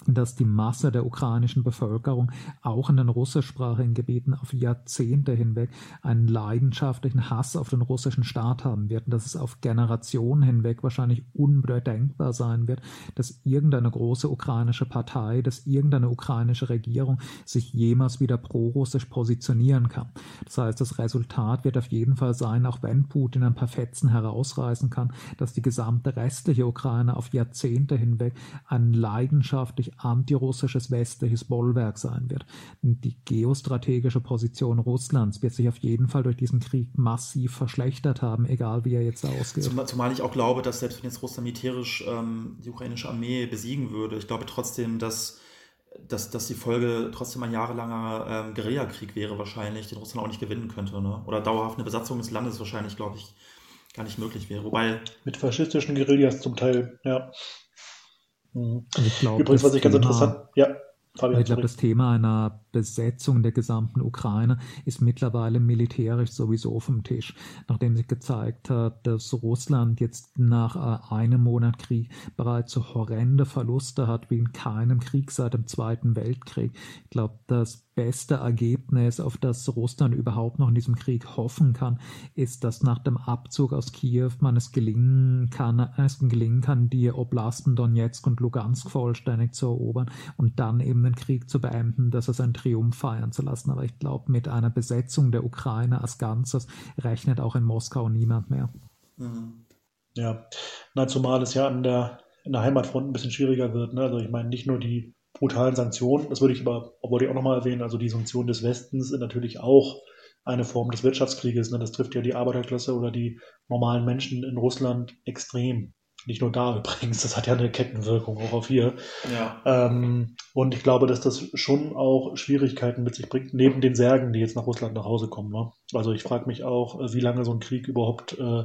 dass die Masse der ukrainischen Bevölkerung auch in den russischsprachigen Gebieten auf Jahrzehnte hinweg einen leidenschaftlichen Hass auf den russischen Staat haben wird und dass es auf Generationen hinweg wahrscheinlich unbedenkbar sein wird, dass irgendeine große ukrainische Partei, dass irgendeine ukrainische Regierung sich jemals wieder pro-russisch positionieren kann. Das heißt, das Resultat wird auf jeden Fall sein, auch wenn Putin ein paar Fetzen herausreißen kann, dass die gesamte restliche Ukraine auf Jahrzehnte hinweg einen leidenschaftlich antirussisches westliches Bollwerk sein wird. Die geostrategische Position Russlands wird sich auf jeden Fall durch diesen Krieg massiv verschlechtert haben, egal wie er jetzt ausgeht. Zumal, zumal ich auch glaube, dass selbst wenn jetzt Russland militärisch ähm, die ukrainische Armee besiegen würde, ich glaube trotzdem, dass dass, dass die Folge trotzdem ein jahrelanger ähm, Guerillakrieg wäre wahrscheinlich, den Russland auch nicht gewinnen könnte. Ne? Oder dauerhaft eine Besatzung des Landes wahrscheinlich, glaube ich, gar nicht möglich wäre. Wobei. Mit faschistischen Guerillas zum Teil, ja. Mhm. Ich glaub, Übrigens, was ich ganz Thema, interessant. Ja, Fabian, ich glaube, das Thema einer Besetzung der gesamten Ukraine ist mittlerweile militärisch sowieso vom Tisch, nachdem sich gezeigt hat, dass Russland jetzt nach äh, einem Monat Krieg bereits so horrende Verluste hat wie in keinem Krieg seit dem Zweiten Weltkrieg. Ich glaube, das beste Ergebnis, auf das Russland überhaupt noch in diesem Krieg hoffen kann, ist, dass nach dem Abzug aus Kiew man es gelingen kann, es gelingen kann, die Oblasten Donetsk und Lugansk vollständig zu erobern und dann eben den Krieg zu beenden, dass es ein Triumph feiern zu lassen. Aber ich glaube, mit einer Besetzung der Ukraine als Ganzes rechnet auch in Moskau niemand mehr. Mhm. Ja, na, zumal es ja an der, in der Heimatfront ein bisschen schwieriger wird. Ne? Also ich meine, nicht nur die brutalen Sanktionen, das würde ich aber, wollte ich auch nochmal erwähnen, also die Sanktionen des Westens sind natürlich auch eine Form des Wirtschaftskrieges. Ne? Das trifft ja die Arbeiterklasse oder die normalen Menschen in Russland extrem. Nicht nur da übrigens, das hat ja eine Kettenwirkung auch auf hier. Ja. Ähm, und ich glaube, dass das schon auch Schwierigkeiten mit sich bringt, neben den Särgen, die jetzt nach Russland nach Hause kommen. Ne? Also ich frage mich auch, äh, wie lange so ein Krieg überhaupt äh,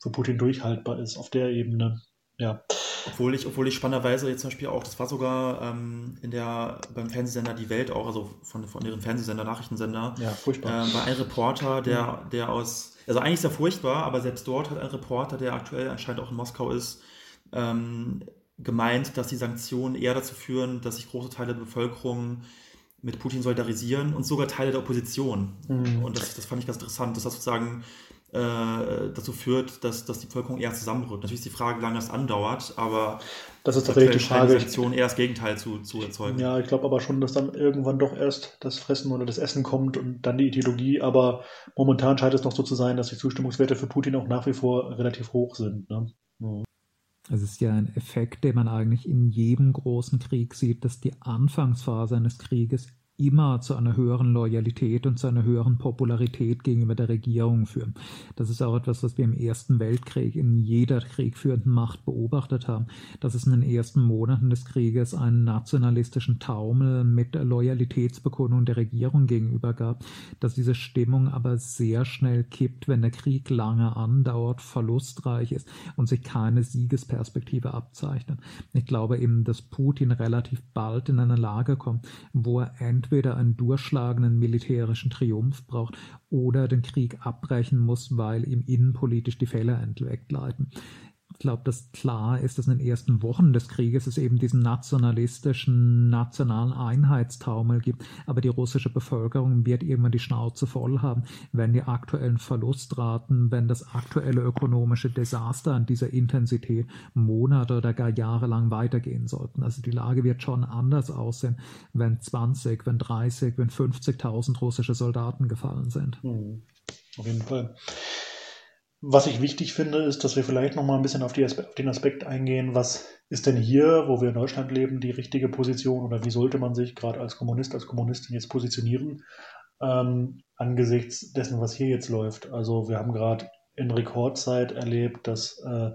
für Putin durchhaltbar ist auf der Ebene. Ja. Obwohl ich, obwohl ich spannenderweise jetzt zum Beispiel auch, das war sogar ähm, in der, beim Fernsehsender Die Welt auch, also von, von ihren Fernsehsender, Nachrichtensender, ja, furchtbar. Äh, war ein Reporter, der, der aus also eigentlich sehr furchtbar, aber selbst dort hat ein Reporter, der aktuell anscheinend auch in Moskau ist, ähm, gemeint, dass die Sanktionen eher dazu führen, dass sich große Teile der Bevölkerung mit Putin solidarisieren und sogar Teile der Opposition. Mhm. Und das, das fand ich ganz interessant, dass das sozusagen dazu führt, dass, dass die Bevölkerung eher zusammenrückt. Natürlich ist die Frage, wie lange das andauert, aber das ist tatsächlich die Frage. Sanktionen eher das Gegenteil zu, zu erzeugen. Ja, ich glaube aber schon, dass dann irgendwann doch erst das Fressen oder das Essen kommt und dann die Ideologie. Aber momentan scheint es noch so zu sein, dass die Zustimmungswerte für Putin auch nach wie vor relativ hoch sind. Ne? Mhm. Es ist ja ein Effekt, den man eigentlich in jedem großen Krieg sieht, dass die Anfangsphase eines Krieges immer zu einer höheren Loyalität und zu einer höheren Popularität gegenüber der Regierung führen. Das ist auch etwas, was wir im Ersten Weltkrieg in jeder kriegführenden Macht beobachtet haben, dass es in den ersten Monaten des Krieges einen nationalistischen Taumel mit Loyalitätsbekundung der Regierung gegenüber gab, dass diese Stimmung aber sehr schnell kippt, wenn der Krieg lange andauert, verlustreich ist und sich keine Siegesperspektive abzeichnet. Ich glaube eben, dass Putin relativ bald in eine Lage kommt, wo er entweder entweder einen durchschlagenden militärischen Triumph braucht oder den Krieg abbrechen muss, weil ihm innenpolitisch die Fälle entgleiten glaube, dass klar ist, dass in den ersten Wochen des Krieges es eben diesen nationalistischen, nationalen Einheitstaumel gibt. Aber die russische Bevölkerung wird irgendwann die Schnauze voll haben, wenn die aktuellen Verlustraten, wenn das aktuelle ökonomische Desaster an dieser Intensität Monate oder gar Jahre lang weitergehen sollten. Also die Lage wird schon anders aussehen, wenn 20, wenn 30, wenn 50.000 russische Soldaten gefallen sind. Mhm. Auf jeden Fall. Was ich wichtig finde, ist, dass wir vielleicht noch mal ein bisschen auf, die, auf, den Aspekt eingehen, was ist denn hier, wo wir in Deutschland leben, die richtige Position oder wie sollte man sich gerade als Kommunist, als Kommunistin jetzt positionieren ähm, angesichts dessen, was hier jetzt läuft. Also wir haben gerade in Rekordzeit erlebt, dass äh,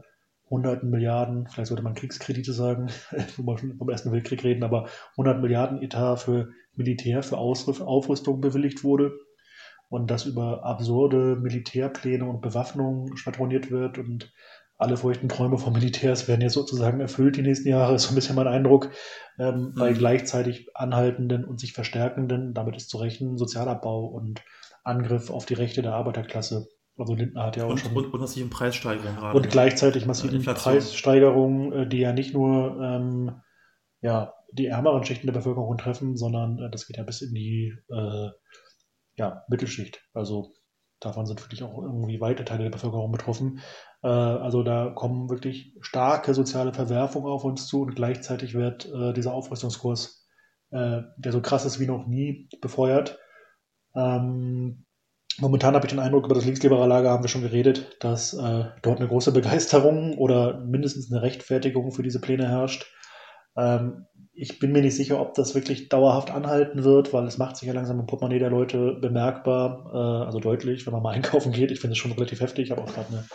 hunderten Milliarden, vielleicht sollte man Kriegskredite sagen, wo wir schon vom Ersten Weltkrieg reden, aber 100 Milliarden Etat für Militär, für Aufrüstung bewilligt wurde und dass über absurde Militärpläne und Bewaffnung schwadroniert wird und alle feuchten Träume von Militärs werden jetzt sozusagen erfüllt die nächsten Jahre, ist so ein bisschen mein Eindruck, ähm, mhm. bei gleichzeitig anhaltenden und sich verstärkenden, damit ist zu rechnen, Sozialabbau und Angriff auf die Rechte der Arbeiterklasse. Also Lindner hat ja auch und, schon. Und, und massiven Preissteigerungen gerade. Und gleichzeitig massiven Preissteigerungen, äh, die ja nicht nur ähm, ja, die ärmeren Schichten der Bevölkerung treffen, sondern äh, das geht ja bis in die äh, ja, Mittelschicht. Also davon sind wirklich auch irgendwie weite Teile der Bevölkerung betroffen. Äh, also da kommen wirklich starke soziale Verwerfungen auf uns zu und gleichzeitig wird äh, dieser Aufrüstungskurs, äh, der so krass ist wie noch nie, befeuert. Ähm, momentan habe ich den Eindruck, über das linksliberale Lager haben wir schon geredet, dass äh, dort eine große Begeisterung oder mindestens eine Rechtfertigung für diese Pläne herrscht. Ähm, ich bin mir nicht sicher, ob das wirklich dauerhaft anhalten wird, weil es macht sich ja langsam im Portemonnaie der Leute bemerkbar, äh, also deutlich, wenn man mal einkaufen geht. Ich finde es schon relativ heftig. Ich habe auch gerade eine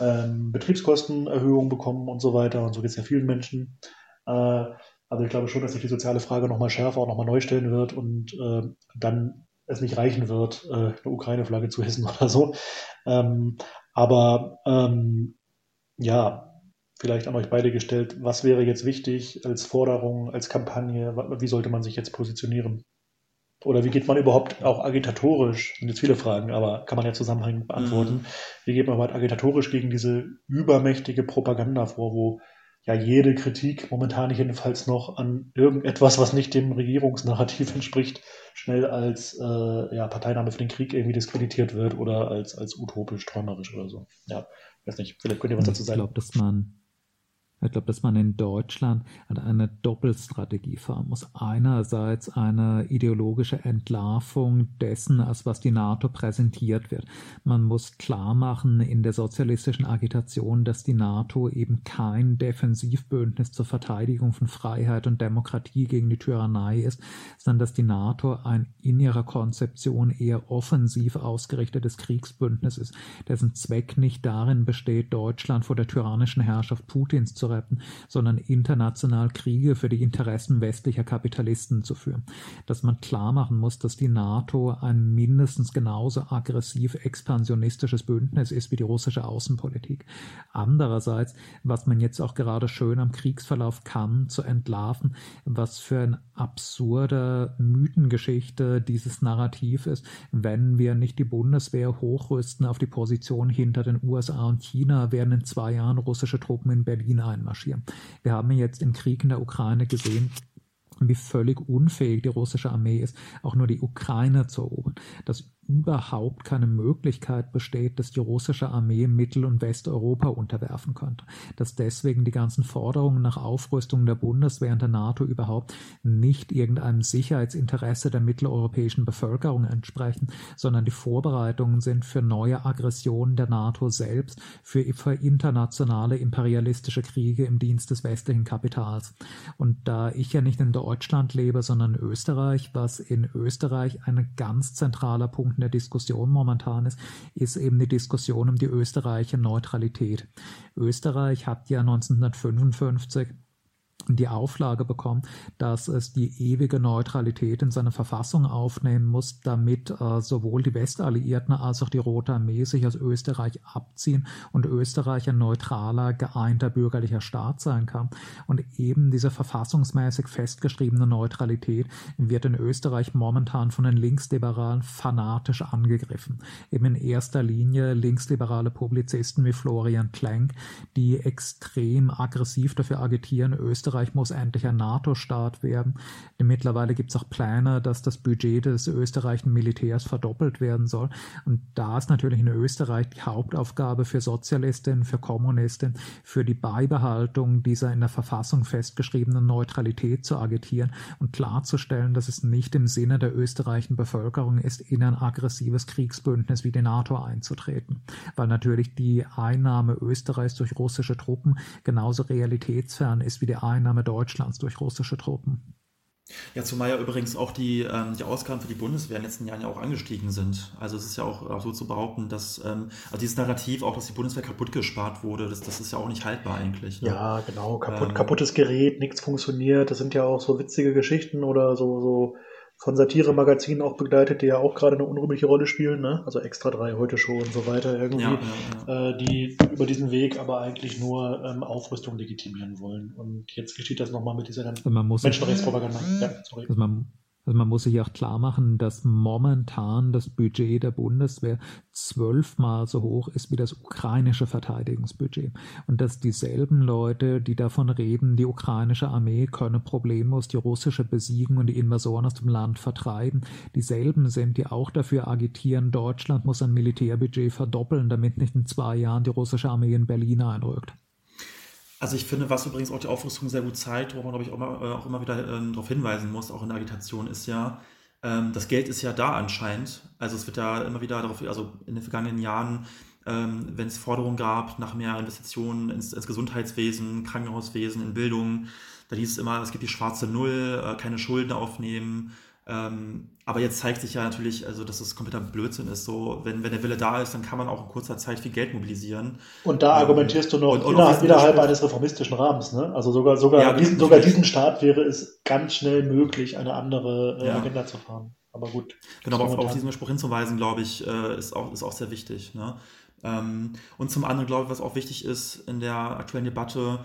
ähm, Betriebskostenerhöhung bekommen und so weiter. Und so geht es ja vielen Menschen. Äh, also ich glaube schon, dass sich die soziale Frage nochmal schärfer und nochmal neu stellen wird und äh, dann es nicht reichen wird, äh, eine Ukraine-Flagge zu hissen oder so. Ähm, aber ähm, ja, vielleicht an euch beide gestellt, was wäre jetzt wichtig als Forderung, als Kampagne, wie sollte man sich jetzt positionieren? Oder wie geht man überhaupt auch agitatorisch, sind jetzt viele Fragen, aber kann man ja zusammenhängend beantworten, mhm. wie geht man überhaupt agitatorisch gegen diese übermächtige Propaganda vor, wo ja jede Kritik momentan jedenfalls noch an irgendetwas, was nicht dem Regierungsnarrativ entspricht, schnell als äh, ja, Parteinahme für den Krieg irgendwie diskreditiert wird oder als, als utopisch, träumerisch oder so. Ja, weiß nicht, vielleicht könnt ihr was dazu sagen. Ich glaube, dass man ich glaube, dass man in Deutschland eine Doppelstrategie fahren muss. Einerseits eine ideologische Entlarvung dessen, als was die NATO präsentiert wird. Man muss klar machen in der sozialistischen Agitation, dass die NATO eben kein Defensivbündnis zur Verteidigung von Freiheit und Demokratie gegen die Tyrannei ist, sondern dass die NATO ein in ihrer Konzeption eher offensiv ausgerichtetes Kriegsbündnis ist, dessen Zweck nicht darin besteht, Deutschland vor der tyrannischen Herrschaft Putins zu retten, sondern international Kriege für die Interessen westlicher Kapitalisten zu führen. Dass man klar machen muss, dass die NATO ein mindestens genauso aggressiv expansionistisches Bündnis ist wie die russische Außenpolitik. Andererseits, was man jetzt auch gerade schön am Kriegsverlauf kann, zu entlarven, was für eine absurde Mythengeschichte dieses Narrativ ist, wenn wir nicht die Bundeswehr hochrüsten auf die Position hinter den USA und China, werden in zwei Jahren russische Truppen in Berlin ein einmarschieren. Wir haben jetzt im Krieg in der Ukraine gesehen, wie völlig unfähig die russische Armee ist, auch nur die Ukraine zu erobern. Das überhaupt keine Möglichkeit besteht, dass die russische Armee Mittel- und Westeuropa unterwerfen könnte. Dass deswegen die ganzen Forderungen nach Aufrüstung der Bundeswehr und der NATO überhaupt nicht irgendeinem Sicherheitsinteresse der mitteleuropäischen Bevölkerung entsprechen, sondern die Vorbereitungen sind für neue Aggressionen der NATO selbst, für, internationale imperialistische Kriege im Dienst des westlichen Kapitals. Und da ich ja nicht in Deutschland lebe, sondern in Österreich, was in Österreich ein ganz zentraler Punkt der Diskussion momentan ist, ist eben die Diskussion um die österreichische Neutralität. Österreich hat ja 1955 die Auflage bekommen, dass es die ewige Neutralität in seine Verfassung aufnehmen muss, damit äh, sowohl die Westalliierten als auch die Rote Armee sich aus Österreich abziehen und Österreich ein neutraler, geeinter bürgerlicher Staat sein kann. Und eben diese verfassungsmäßig festgeschriebene Neutralität wird in Österreich momentan von den Linksliberalen fanatisch angegriffen. Eben in erster Linie linksliberale Publizisten wie Florian Klenk, die extrem aggressiv dafür agitieren, Österreich Österreich muss endlich ein NATO-Staat werden. Denn mittlerweile gibt es auch Pläne, dass das Budget des österreichischen Militärs verdoppelt werden soll. Und da ist natürlich in Österreich die Hauptaufgabe für Sozialistinnen, für Kommunistinnen, für die Beibehaltung dieser in der Verfassung festgeschriebenen Neutralität zu agitieren und klarzustellen, dass es nicht im Sinne der österreichischen Bevölkerung ist, in ein aggressives Kriegsbündnis wie die NATO einzutreten. Weil natürlich die Einnahme Österreichs durch russische Truppen genauso realitätsfern ist wie die Einnahme Einnahme Deutschlands durch russische Truppen. Ja, zumal ja übrigens auch die, ähm, die Ausgaben für die Bundeswehr in den letzten Jahren ja auch angestiegen sind. Also es ist ja auch, auch so zu behaupten, dass ähm, also dieses Narrativ auch, dass die Bundeswehr kaputt gespart wurde, das, das ist ja auch nicht haltbar eigentlich. Ne? Ja, genau, kaputt, ähm, kaputtes Gerät, nichts funktioniert. Das sind ja auch so witzige Geschichten oder so, so von Satire-Magazinen auch begleitet, die ja auch gerade eine unrühmliche Rolle spielen, ne? also Extra 3, heute Show und so weiter irgendwie, ja, ja, ja. Äh, die über diesen Weg aber eigentlich nur ähm, Aufrüstung legitimieren wollen. Und jetzt geschieht das nochmal mit dieser ganzen Menschenrechtspropaganda. Ja, sorry. Also man, also man muss sich auch klar machen, dass momentan das Budget der Bundeswehr zwölfmal so hoch ist wie das ukrainische Verteidigungsbudget. Und dass dieselben Leute, die davon reden, die ukrainische Armee könne problemlos die russische besiegen und die Invasoren aus dem Land vertreiben, dieselben sind, die auch dafür agitieren, Deutschland muss sein Militärbudget verdoppeln, damit nicht in zwei Jahren die russische Armee in Berlin einrückt. Also ich finde, was übrigens auch die Aufrüstung sehr gut zeigt, wo man, glaube ich, auch immer, äh, auch immer wieder ähm, darauf hinweisen muss, auch in der Agitation, ist ja, ähm, das Geld ist ja da anscheinend. Also es wird ja immer wieder darauf, also in den vergangenen Jahren, ähm, wenn es Forderungen gab nach mehr Investitionen ins, ins Gesundheitswesen, Krankenhauswesen, in Bildung, da hieß es immer, es gibt die schwarze Null, äh, keine Schulden aufnehmen. Ähm, aber jetzt zeigt sich ja natürlich, also dass es kompletter Blödsinn ist. So, wenn, wenn der Wille da ist, dann kann man auch in kurzer Zeit viel Geld mobilisieren. Und da ähm, argumentierst du noch und, und innerhalb, innerhalb eines reformistischen Rahmens, ne? Also sogar, sogar, ja, diesen, sogar diesen Staat wäre es ganz schnell möglich, eine andere äh, ja. Agenda zu fahren. Aber gut. Genau, aber auf, auf diesen Spruch hinzuweisen, glaube ich, äh, ist, auch, ist auch sehr wichtig. Ne? Ähm, und zum anderen, glaube ich, was auch wichtig ist in der aktuellen Debatte,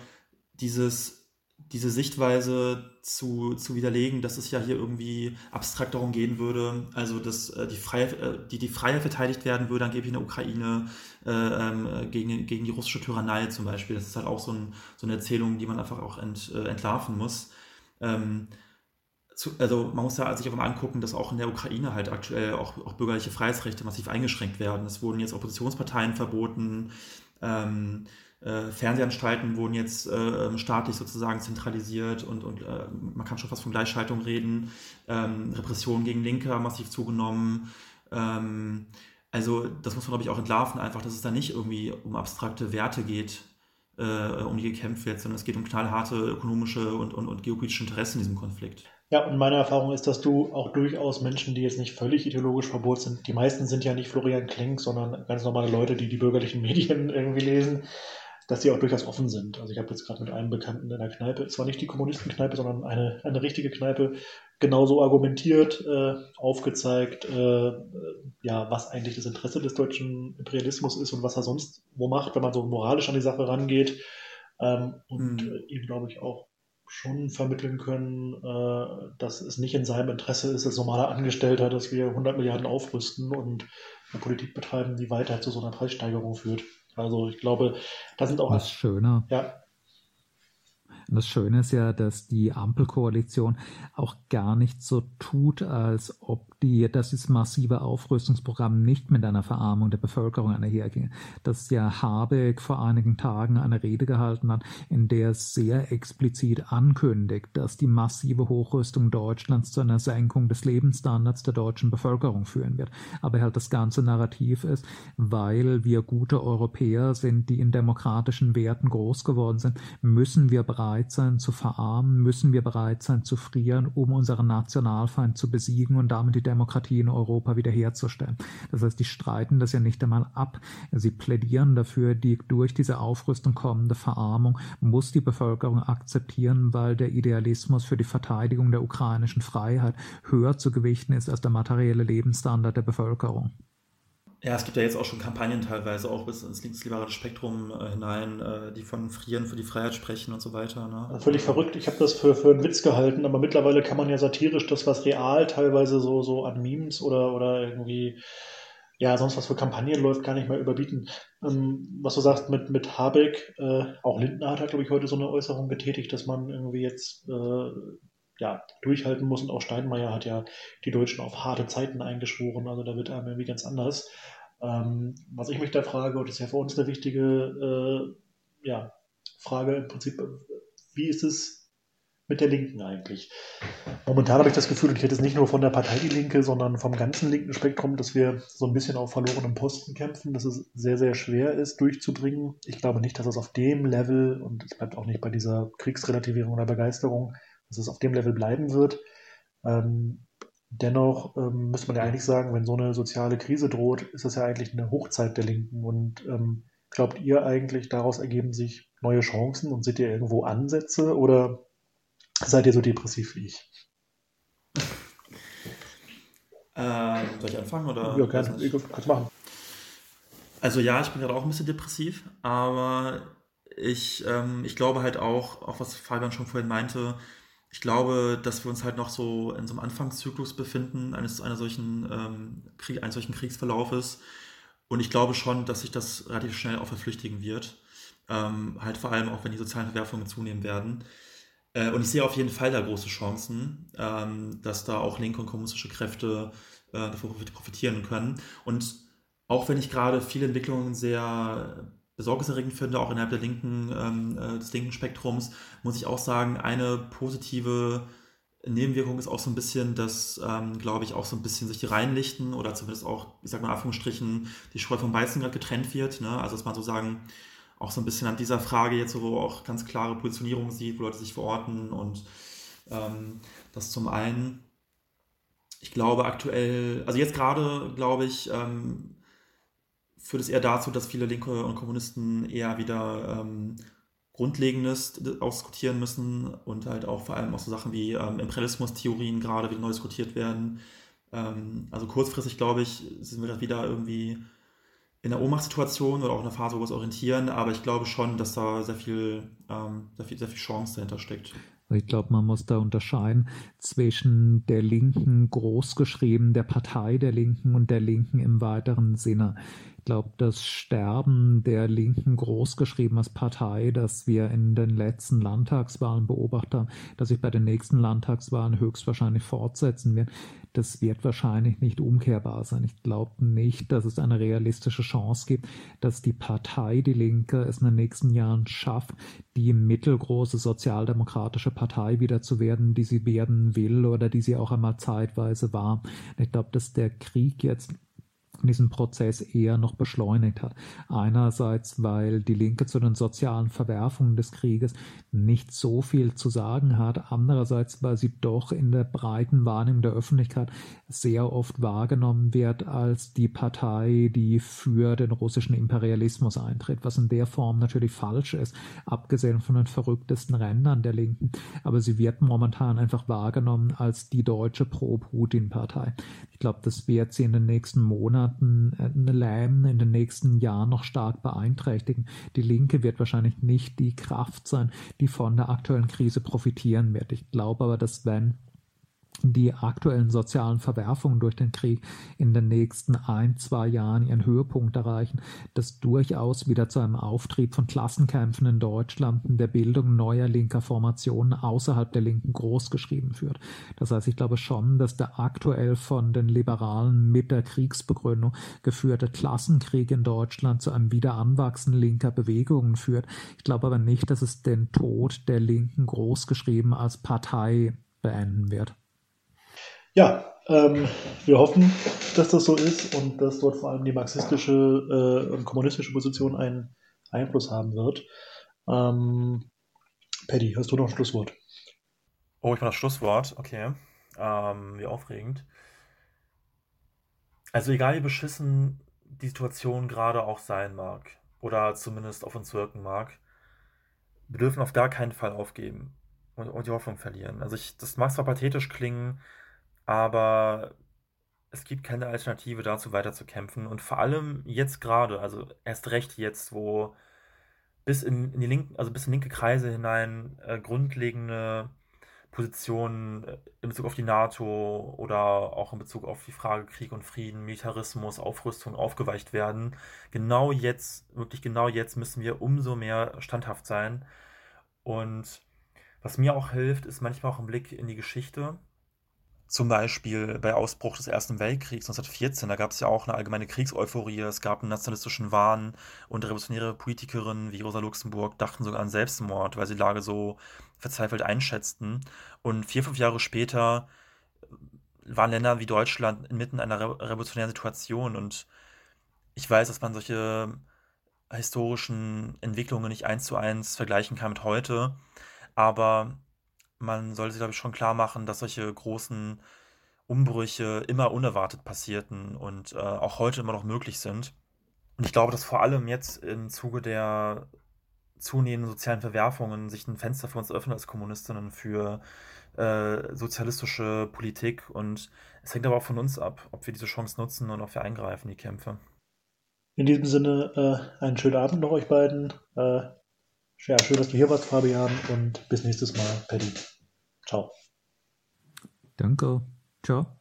dieses diese Sichtweise zu, zu widerlegen, dass es ja hier irgendwie abstrakt darum gehen würde, also dass äh, die, Freiheit, äh, die, die Freiheit verteidigt werden würde, angeblich in der Ukraine äh, ähm, gegen, gegen die russische Tyrannei zum Beispiel. Das ist halt auch so, ein, so eine Erzählung, die man einfach auch ent, äh, entlarven muss. Ähm, zu, also man muss ja sich auch mal angucken, dass auch in der Ukraine halt aktuell auch, auch bürgerliche Freiheitsrechte massiv eingeschränkt werden. Es wurden jetzt Oppositionsparteien verboten. Ähm, äh, Fernsehanstalten wurden jetzt äh, staatlich sozusagen zentralisiert und, und äh, man kann schon fast von Gleichschaltung reden. Ähm, Repressionen gegen Linke haben massiv zugenommen. Ähm, also das muss man, glaube ich, auch entlarven, einfach, dass es da nicht irgendwie um abstrakte Werte geht, äh, um die gekämpft wird, sondern es geht um knallharte ökonomische und, und, und geopolitische Interessen in diesem Konflikt. Ja, und meine Erfahrung ist, dass du auch durchaus Menschen, die jetzt nicht völlig ideologisch verbohrt sind, die meisten sind ja nicht Florian Klenk, sondern ganz normale Leute, die die bürgerlichen Medien irgendwie lesen, dass sie auch durchaus offen sind. Also ich habe jetzt gerade mit einem Bekannten in der Kneipe, zwar nicht die Kommunistenkneipe, sondern eine, eine richtige Kneipe, genauso argumentiert, äh, aufgezeigt, äh, ja, was eigentlich das Interesse des deutschen Imperialismus ist und was er sonst wo macht, wenn man so moralisch an die Sache rangeht. Ähm, und mhm. ihm, glaube ich, auch schon vermitteln können, äh, dass es nicht in seinem Interesse ist, als normaler Angestellter, dass wir 100 Milliarden aufrüsten und eine Politik betreiben, die weiter zu so einer Preissteigerung führt. Also ich glaube, das sind auch. Das Schöne. Ja. Das Schöne ist ja, dass die Ampelkoalition auch gar nicht so tut, als ob die, dass dieses massive Aufrüstungsprogramm nicht mit einer Verarmung der Bevölkerung einherginge. Dass ja Habeck vor einigen Tagen eine Rede gehalten hat, in der es sehr explizit ankündigt, dass die massive Hochrüstung Deutschlands zu einer Senkung des Lebensstandards der deutschen Bevölkerung führen wird. Aber halt das ganze Narrativ ist, weil wir gute Europäer sind, die in demokratischen Werten groß geworden sind, müssen wir bereit sein zu verarmen, müssen wir bereit sein zu frieren, um unseren Nationalfeind zu besiegen und damit die Demokratie in Europa wiederherzustellen. Das heißt, die streiten das ja nicht einmal ab. Sie plädieren dafür, die durch diese Aufrüstung kommende Verarmung muss die Bevölkerung akzeptieren, weil der Idealismus für die Verteidigung der ukrainischen Freiheit höher zu gewichten ist als der materielle Lebensstandard der Bevölkerung. Ja, es gibt ja jetzt auch schon Kampagnen teilweise, auch bis ins linksliberale Spektrum äh, hinein, äh, die von Frieren für die Freiheit sprechen und so weiter. Ne? Völlig verrückt. Ich habe das für, für einen Witz gehalten, aber mittlerweile kann man ja satirisch das, was real teilweise so, so an Memes oder, oder irgendwie, ja, sonst was für Kampagnen läuft, gar nicht mehr überbieten. Ähm, was du sagst mit, mit Habeck, äh, auch Lindner hat, glaube ich, heute so eine Äußerung getätigt, dass man irgendwie jetzt äh, ja, durchhalten muss. Und auch Steinmeier hat ja die Deutschen auf harte Zeiten eingeschworen. Also da wird einem irgendwie ganz anders. Ähm, was ich mich da frage, und das ist ja für uns eine wichtige äh, ja, Frage im Prinzip, wie ist es mit der Linken eigentlich? Momentan habe ich das Gefühl, und ich hätte es nicht nur von der Partei Die Linke, sondern vom ganzen linken Spektrum, dass wir so ein bisschen auf verlorenem Posten kämpfen, dass es sehr, sehr schwer ist, durchzudringen. Ich glaube nicht, dass es auf dem Level, und es bleibt auch nicht bei dieser Kriegsrelativierung oder Begeisterung, dass es auf dem Level bleiben wird. Ähm, dennoch ähm, müsste man ja eigentlich sagen, wenn so eine soziale Krise droht, ist das ja eigentlich eine Hochzeit der Linken. Und ähm, glaubt ihr eigentlich, daraus ergeben sich neue Chancen und seht ihr irgendwo Ansätze oder seid ihr so depressiv wie ich? Ähm, soll ich anfangen? Oder ja, kann, ich kann's machen. Also ja, ich bin gerade auch ein bisschen depressiv, aber ich, ähm, ich glaube halt auch, auch was Fabian schon vorhin meinte, ich glaube, dass wir uns halt noch so in so einem Anfangszyklus befinden, eines einer solchen, ähm, Krieg, eines solchen Kriegsverlaufes. Und ich glaube schon, dass sich das relativ schnell auch verflüchtigen wird. Ähm, halt vor allem auch, wenn die sozialen Verwerfungen zunehmen werden. Äh, und ich sehe auf jeden Fall da große Chancen, ähm, dass da auch linke und kommunistische Kräfte äh, davon profitieren können. Und auch wenn ich gerade viele Entwicklungen sehr besorgniserregend finde, auch innerhalb der linken, ähm, äh, des linken Spektrums, muss ich auch sagen, eine positive Nebenwirkung ist auch so ein bisschen, dass, ähm, glaube ich, auch so ein bisschen sich die Reihen lichten oder zumindest auch, ich sag mal Anführungsstrichen, die Spreu vom Weizen gerade getrennt wird. Ne? Also, dass man so sagen, auch so ein bisschen an dieser Frage jetzt, wo auch ganz klare Positionierung sieht, wo Leute sich verorten und ähm, das zum einen. Ich glaube aktuell, also jetzt gerade glaube ich, ähm, führt es eher dazu, dass viele Linke und Kommunisten eher wieder ähm, Grundlegendes ausdiskutieren müssen und halt auch vor allem auch so Sachen wie ähm, Imperialismus-Theorien gerade wieder neu diskutiert werden. Ähm, also kurzfristig, glaube ich, sind wir gerade wieder irgendwie in der Ohnmachtssituation oder auch in der Phase, wo wir uns orientieren, aber ich glaube schon, dass da sehr viel, ähm, sehr viel, sehr viel Chance dahinter steckt. Ich glaube, man muss da unterscheiden zwischen der Linken großgeschrieben, der Partei der Linken und der Linken im weiteren Sinne glaube, das Sterben der Linken großgeschrieben als Partei, das wir in den letzten Landtagswahlen beobachtet haben, das sich bei den nächsten Landtagswahlen höchstwahrscheinlich fortsetzen wird, das wird wahrscheinlich nicht umkehrbar sein. Ich glaube nicht, dass es eine realistische Chance gibt, dass die Partei Die Linke es in den nächsten Jahren schafft, die mittelgroße sozialdemokratische Partei wieder zu werden, die sie werden will oder die sie auch einmal zeitweise war. Ich glaube, dass der Krieg jetzt diesen Prozess eher noch beschleunigt hat. Einerseits, weil die Linke zu den sozialen Verwerfungen des Krieges nicht so viel zu sagen hat, andererseits, weil sie doch in der breiten Wahrnehmung der Öffentlichkeit sehr oft wahrgenommen wird als die Partei, die für den russischen Imperialismus eintritt, was in der Form natürlich falsch ist, abgesehen von den verrücktesten Rändern der Linken. Aber sie wird momentan einfach wahrgenommen als die deutsche Pro-Putin-Partei. Ich glaube, das wird sie in den nächsten Monaten äh, lähmen, in den nächsten Jahren noch stark beeinträchtigen. Die Linke wird wahrscheinlich nicht die Kraft sein, die von der aktuellen Krise profitieren wird. Ich glaube aber, dass wenn die aktuellen sozialen Verwerfungen durch den Krieg in den nächsten ein, zwei Jahren ihren Höhepunkt erreichen, das durchaus wieder zu einem Auftrieb von Klassenkämpfen in Deutschland und der Bildung neuer linker Formationen außerhalb der Linken großgeschrieben führt. Das heißt, ich glaube schon, dass der aktuell von den Liberalen mit der Kriegsbegründung geführte Klassenkrieg in Deutschland zu einem Wiederanwachsen linker Bewegungen führt. Ich glaube aber nicht, dass es den Tod der Linken großgeschrieben als Partei beenden wird. Ja, ähm, wir hoffen, dass das so ist und dass dort vor allem die marxistische äh, und kommunistische Position einen Einfluss haben wird. Ähm, Paddy, hast du noch ein Schlusswort? Oh, ich bin das Schlusswort, okay. Ähm, wie aufregend. Also egal wie beschissen die Situation gerade auch sein mag oder zumindest auf uns wirken mag, wir dürfen auf gar keinen Fall aufgeben und, und die Hoffnung verlieren. Also ich, das mag zwar pathetisch klingen, aber es gibt keine Alternative dazu, weiter zu kämpfen. Und vor allem jetzt gerade, also erst recht jetzt, wo bis in, in die linken, also bis in linke Kreise hinein äh, grundlegende Positionen äh, in Bezug auf die NATO oder auch in Bezug auf die Frage Krieg und Frieden, Militarismus, Aufrüstung aufgeweicht werden. Genau jetzt, wirklich genau jetzt müssen wir umso mehr standhaft sein. Und was mir auch hilft, ist manchmal auch ein Blick in die Geschichte. Zum Beispiel bei Ausbruch des Ersten Weltkriegs 1914, da gab es ja auch eine allgemeine Kriegseuphorie, es gab einen nationalistischen Wahn und revolutionäre Politikerinnen wie Rosa Luxemburg dachten sogar an Selbstmord, weil sie die Lage so verzweifelt einschätzten. Und vier, fünf Jahre später waren Länder wie Deutschland inmitten einer revolutionären Situation und ich weiß, dass man solche historischen Entwicklungen nicht eins zu eins vergleichen kann mit heute, aber man sollte sich, glaube ich, schon klar machen, dass solche großen Umbrüche immer unerwartet passierten und äh, auch heute immer noch möglich sind. Und ich glaube, dass vor allem jetzt im Zuge der zunehmenden sozialen Verwerfungen sich ein Fenster für uns öffnet als Kommunistinnen für äh, sozialistische Politik. Und es hängt aber auch von uns ab, ob wir diese Chance nutzen und ob wir eingreifen, die Kämpfe. In diesem Sinne, äh, einen schönen Abend noch euch beiden. Äh, ja, schön, dass du hier warst, Fabian, und bis nächstes Mal, Paddy. Ciao. Danke. Ciao.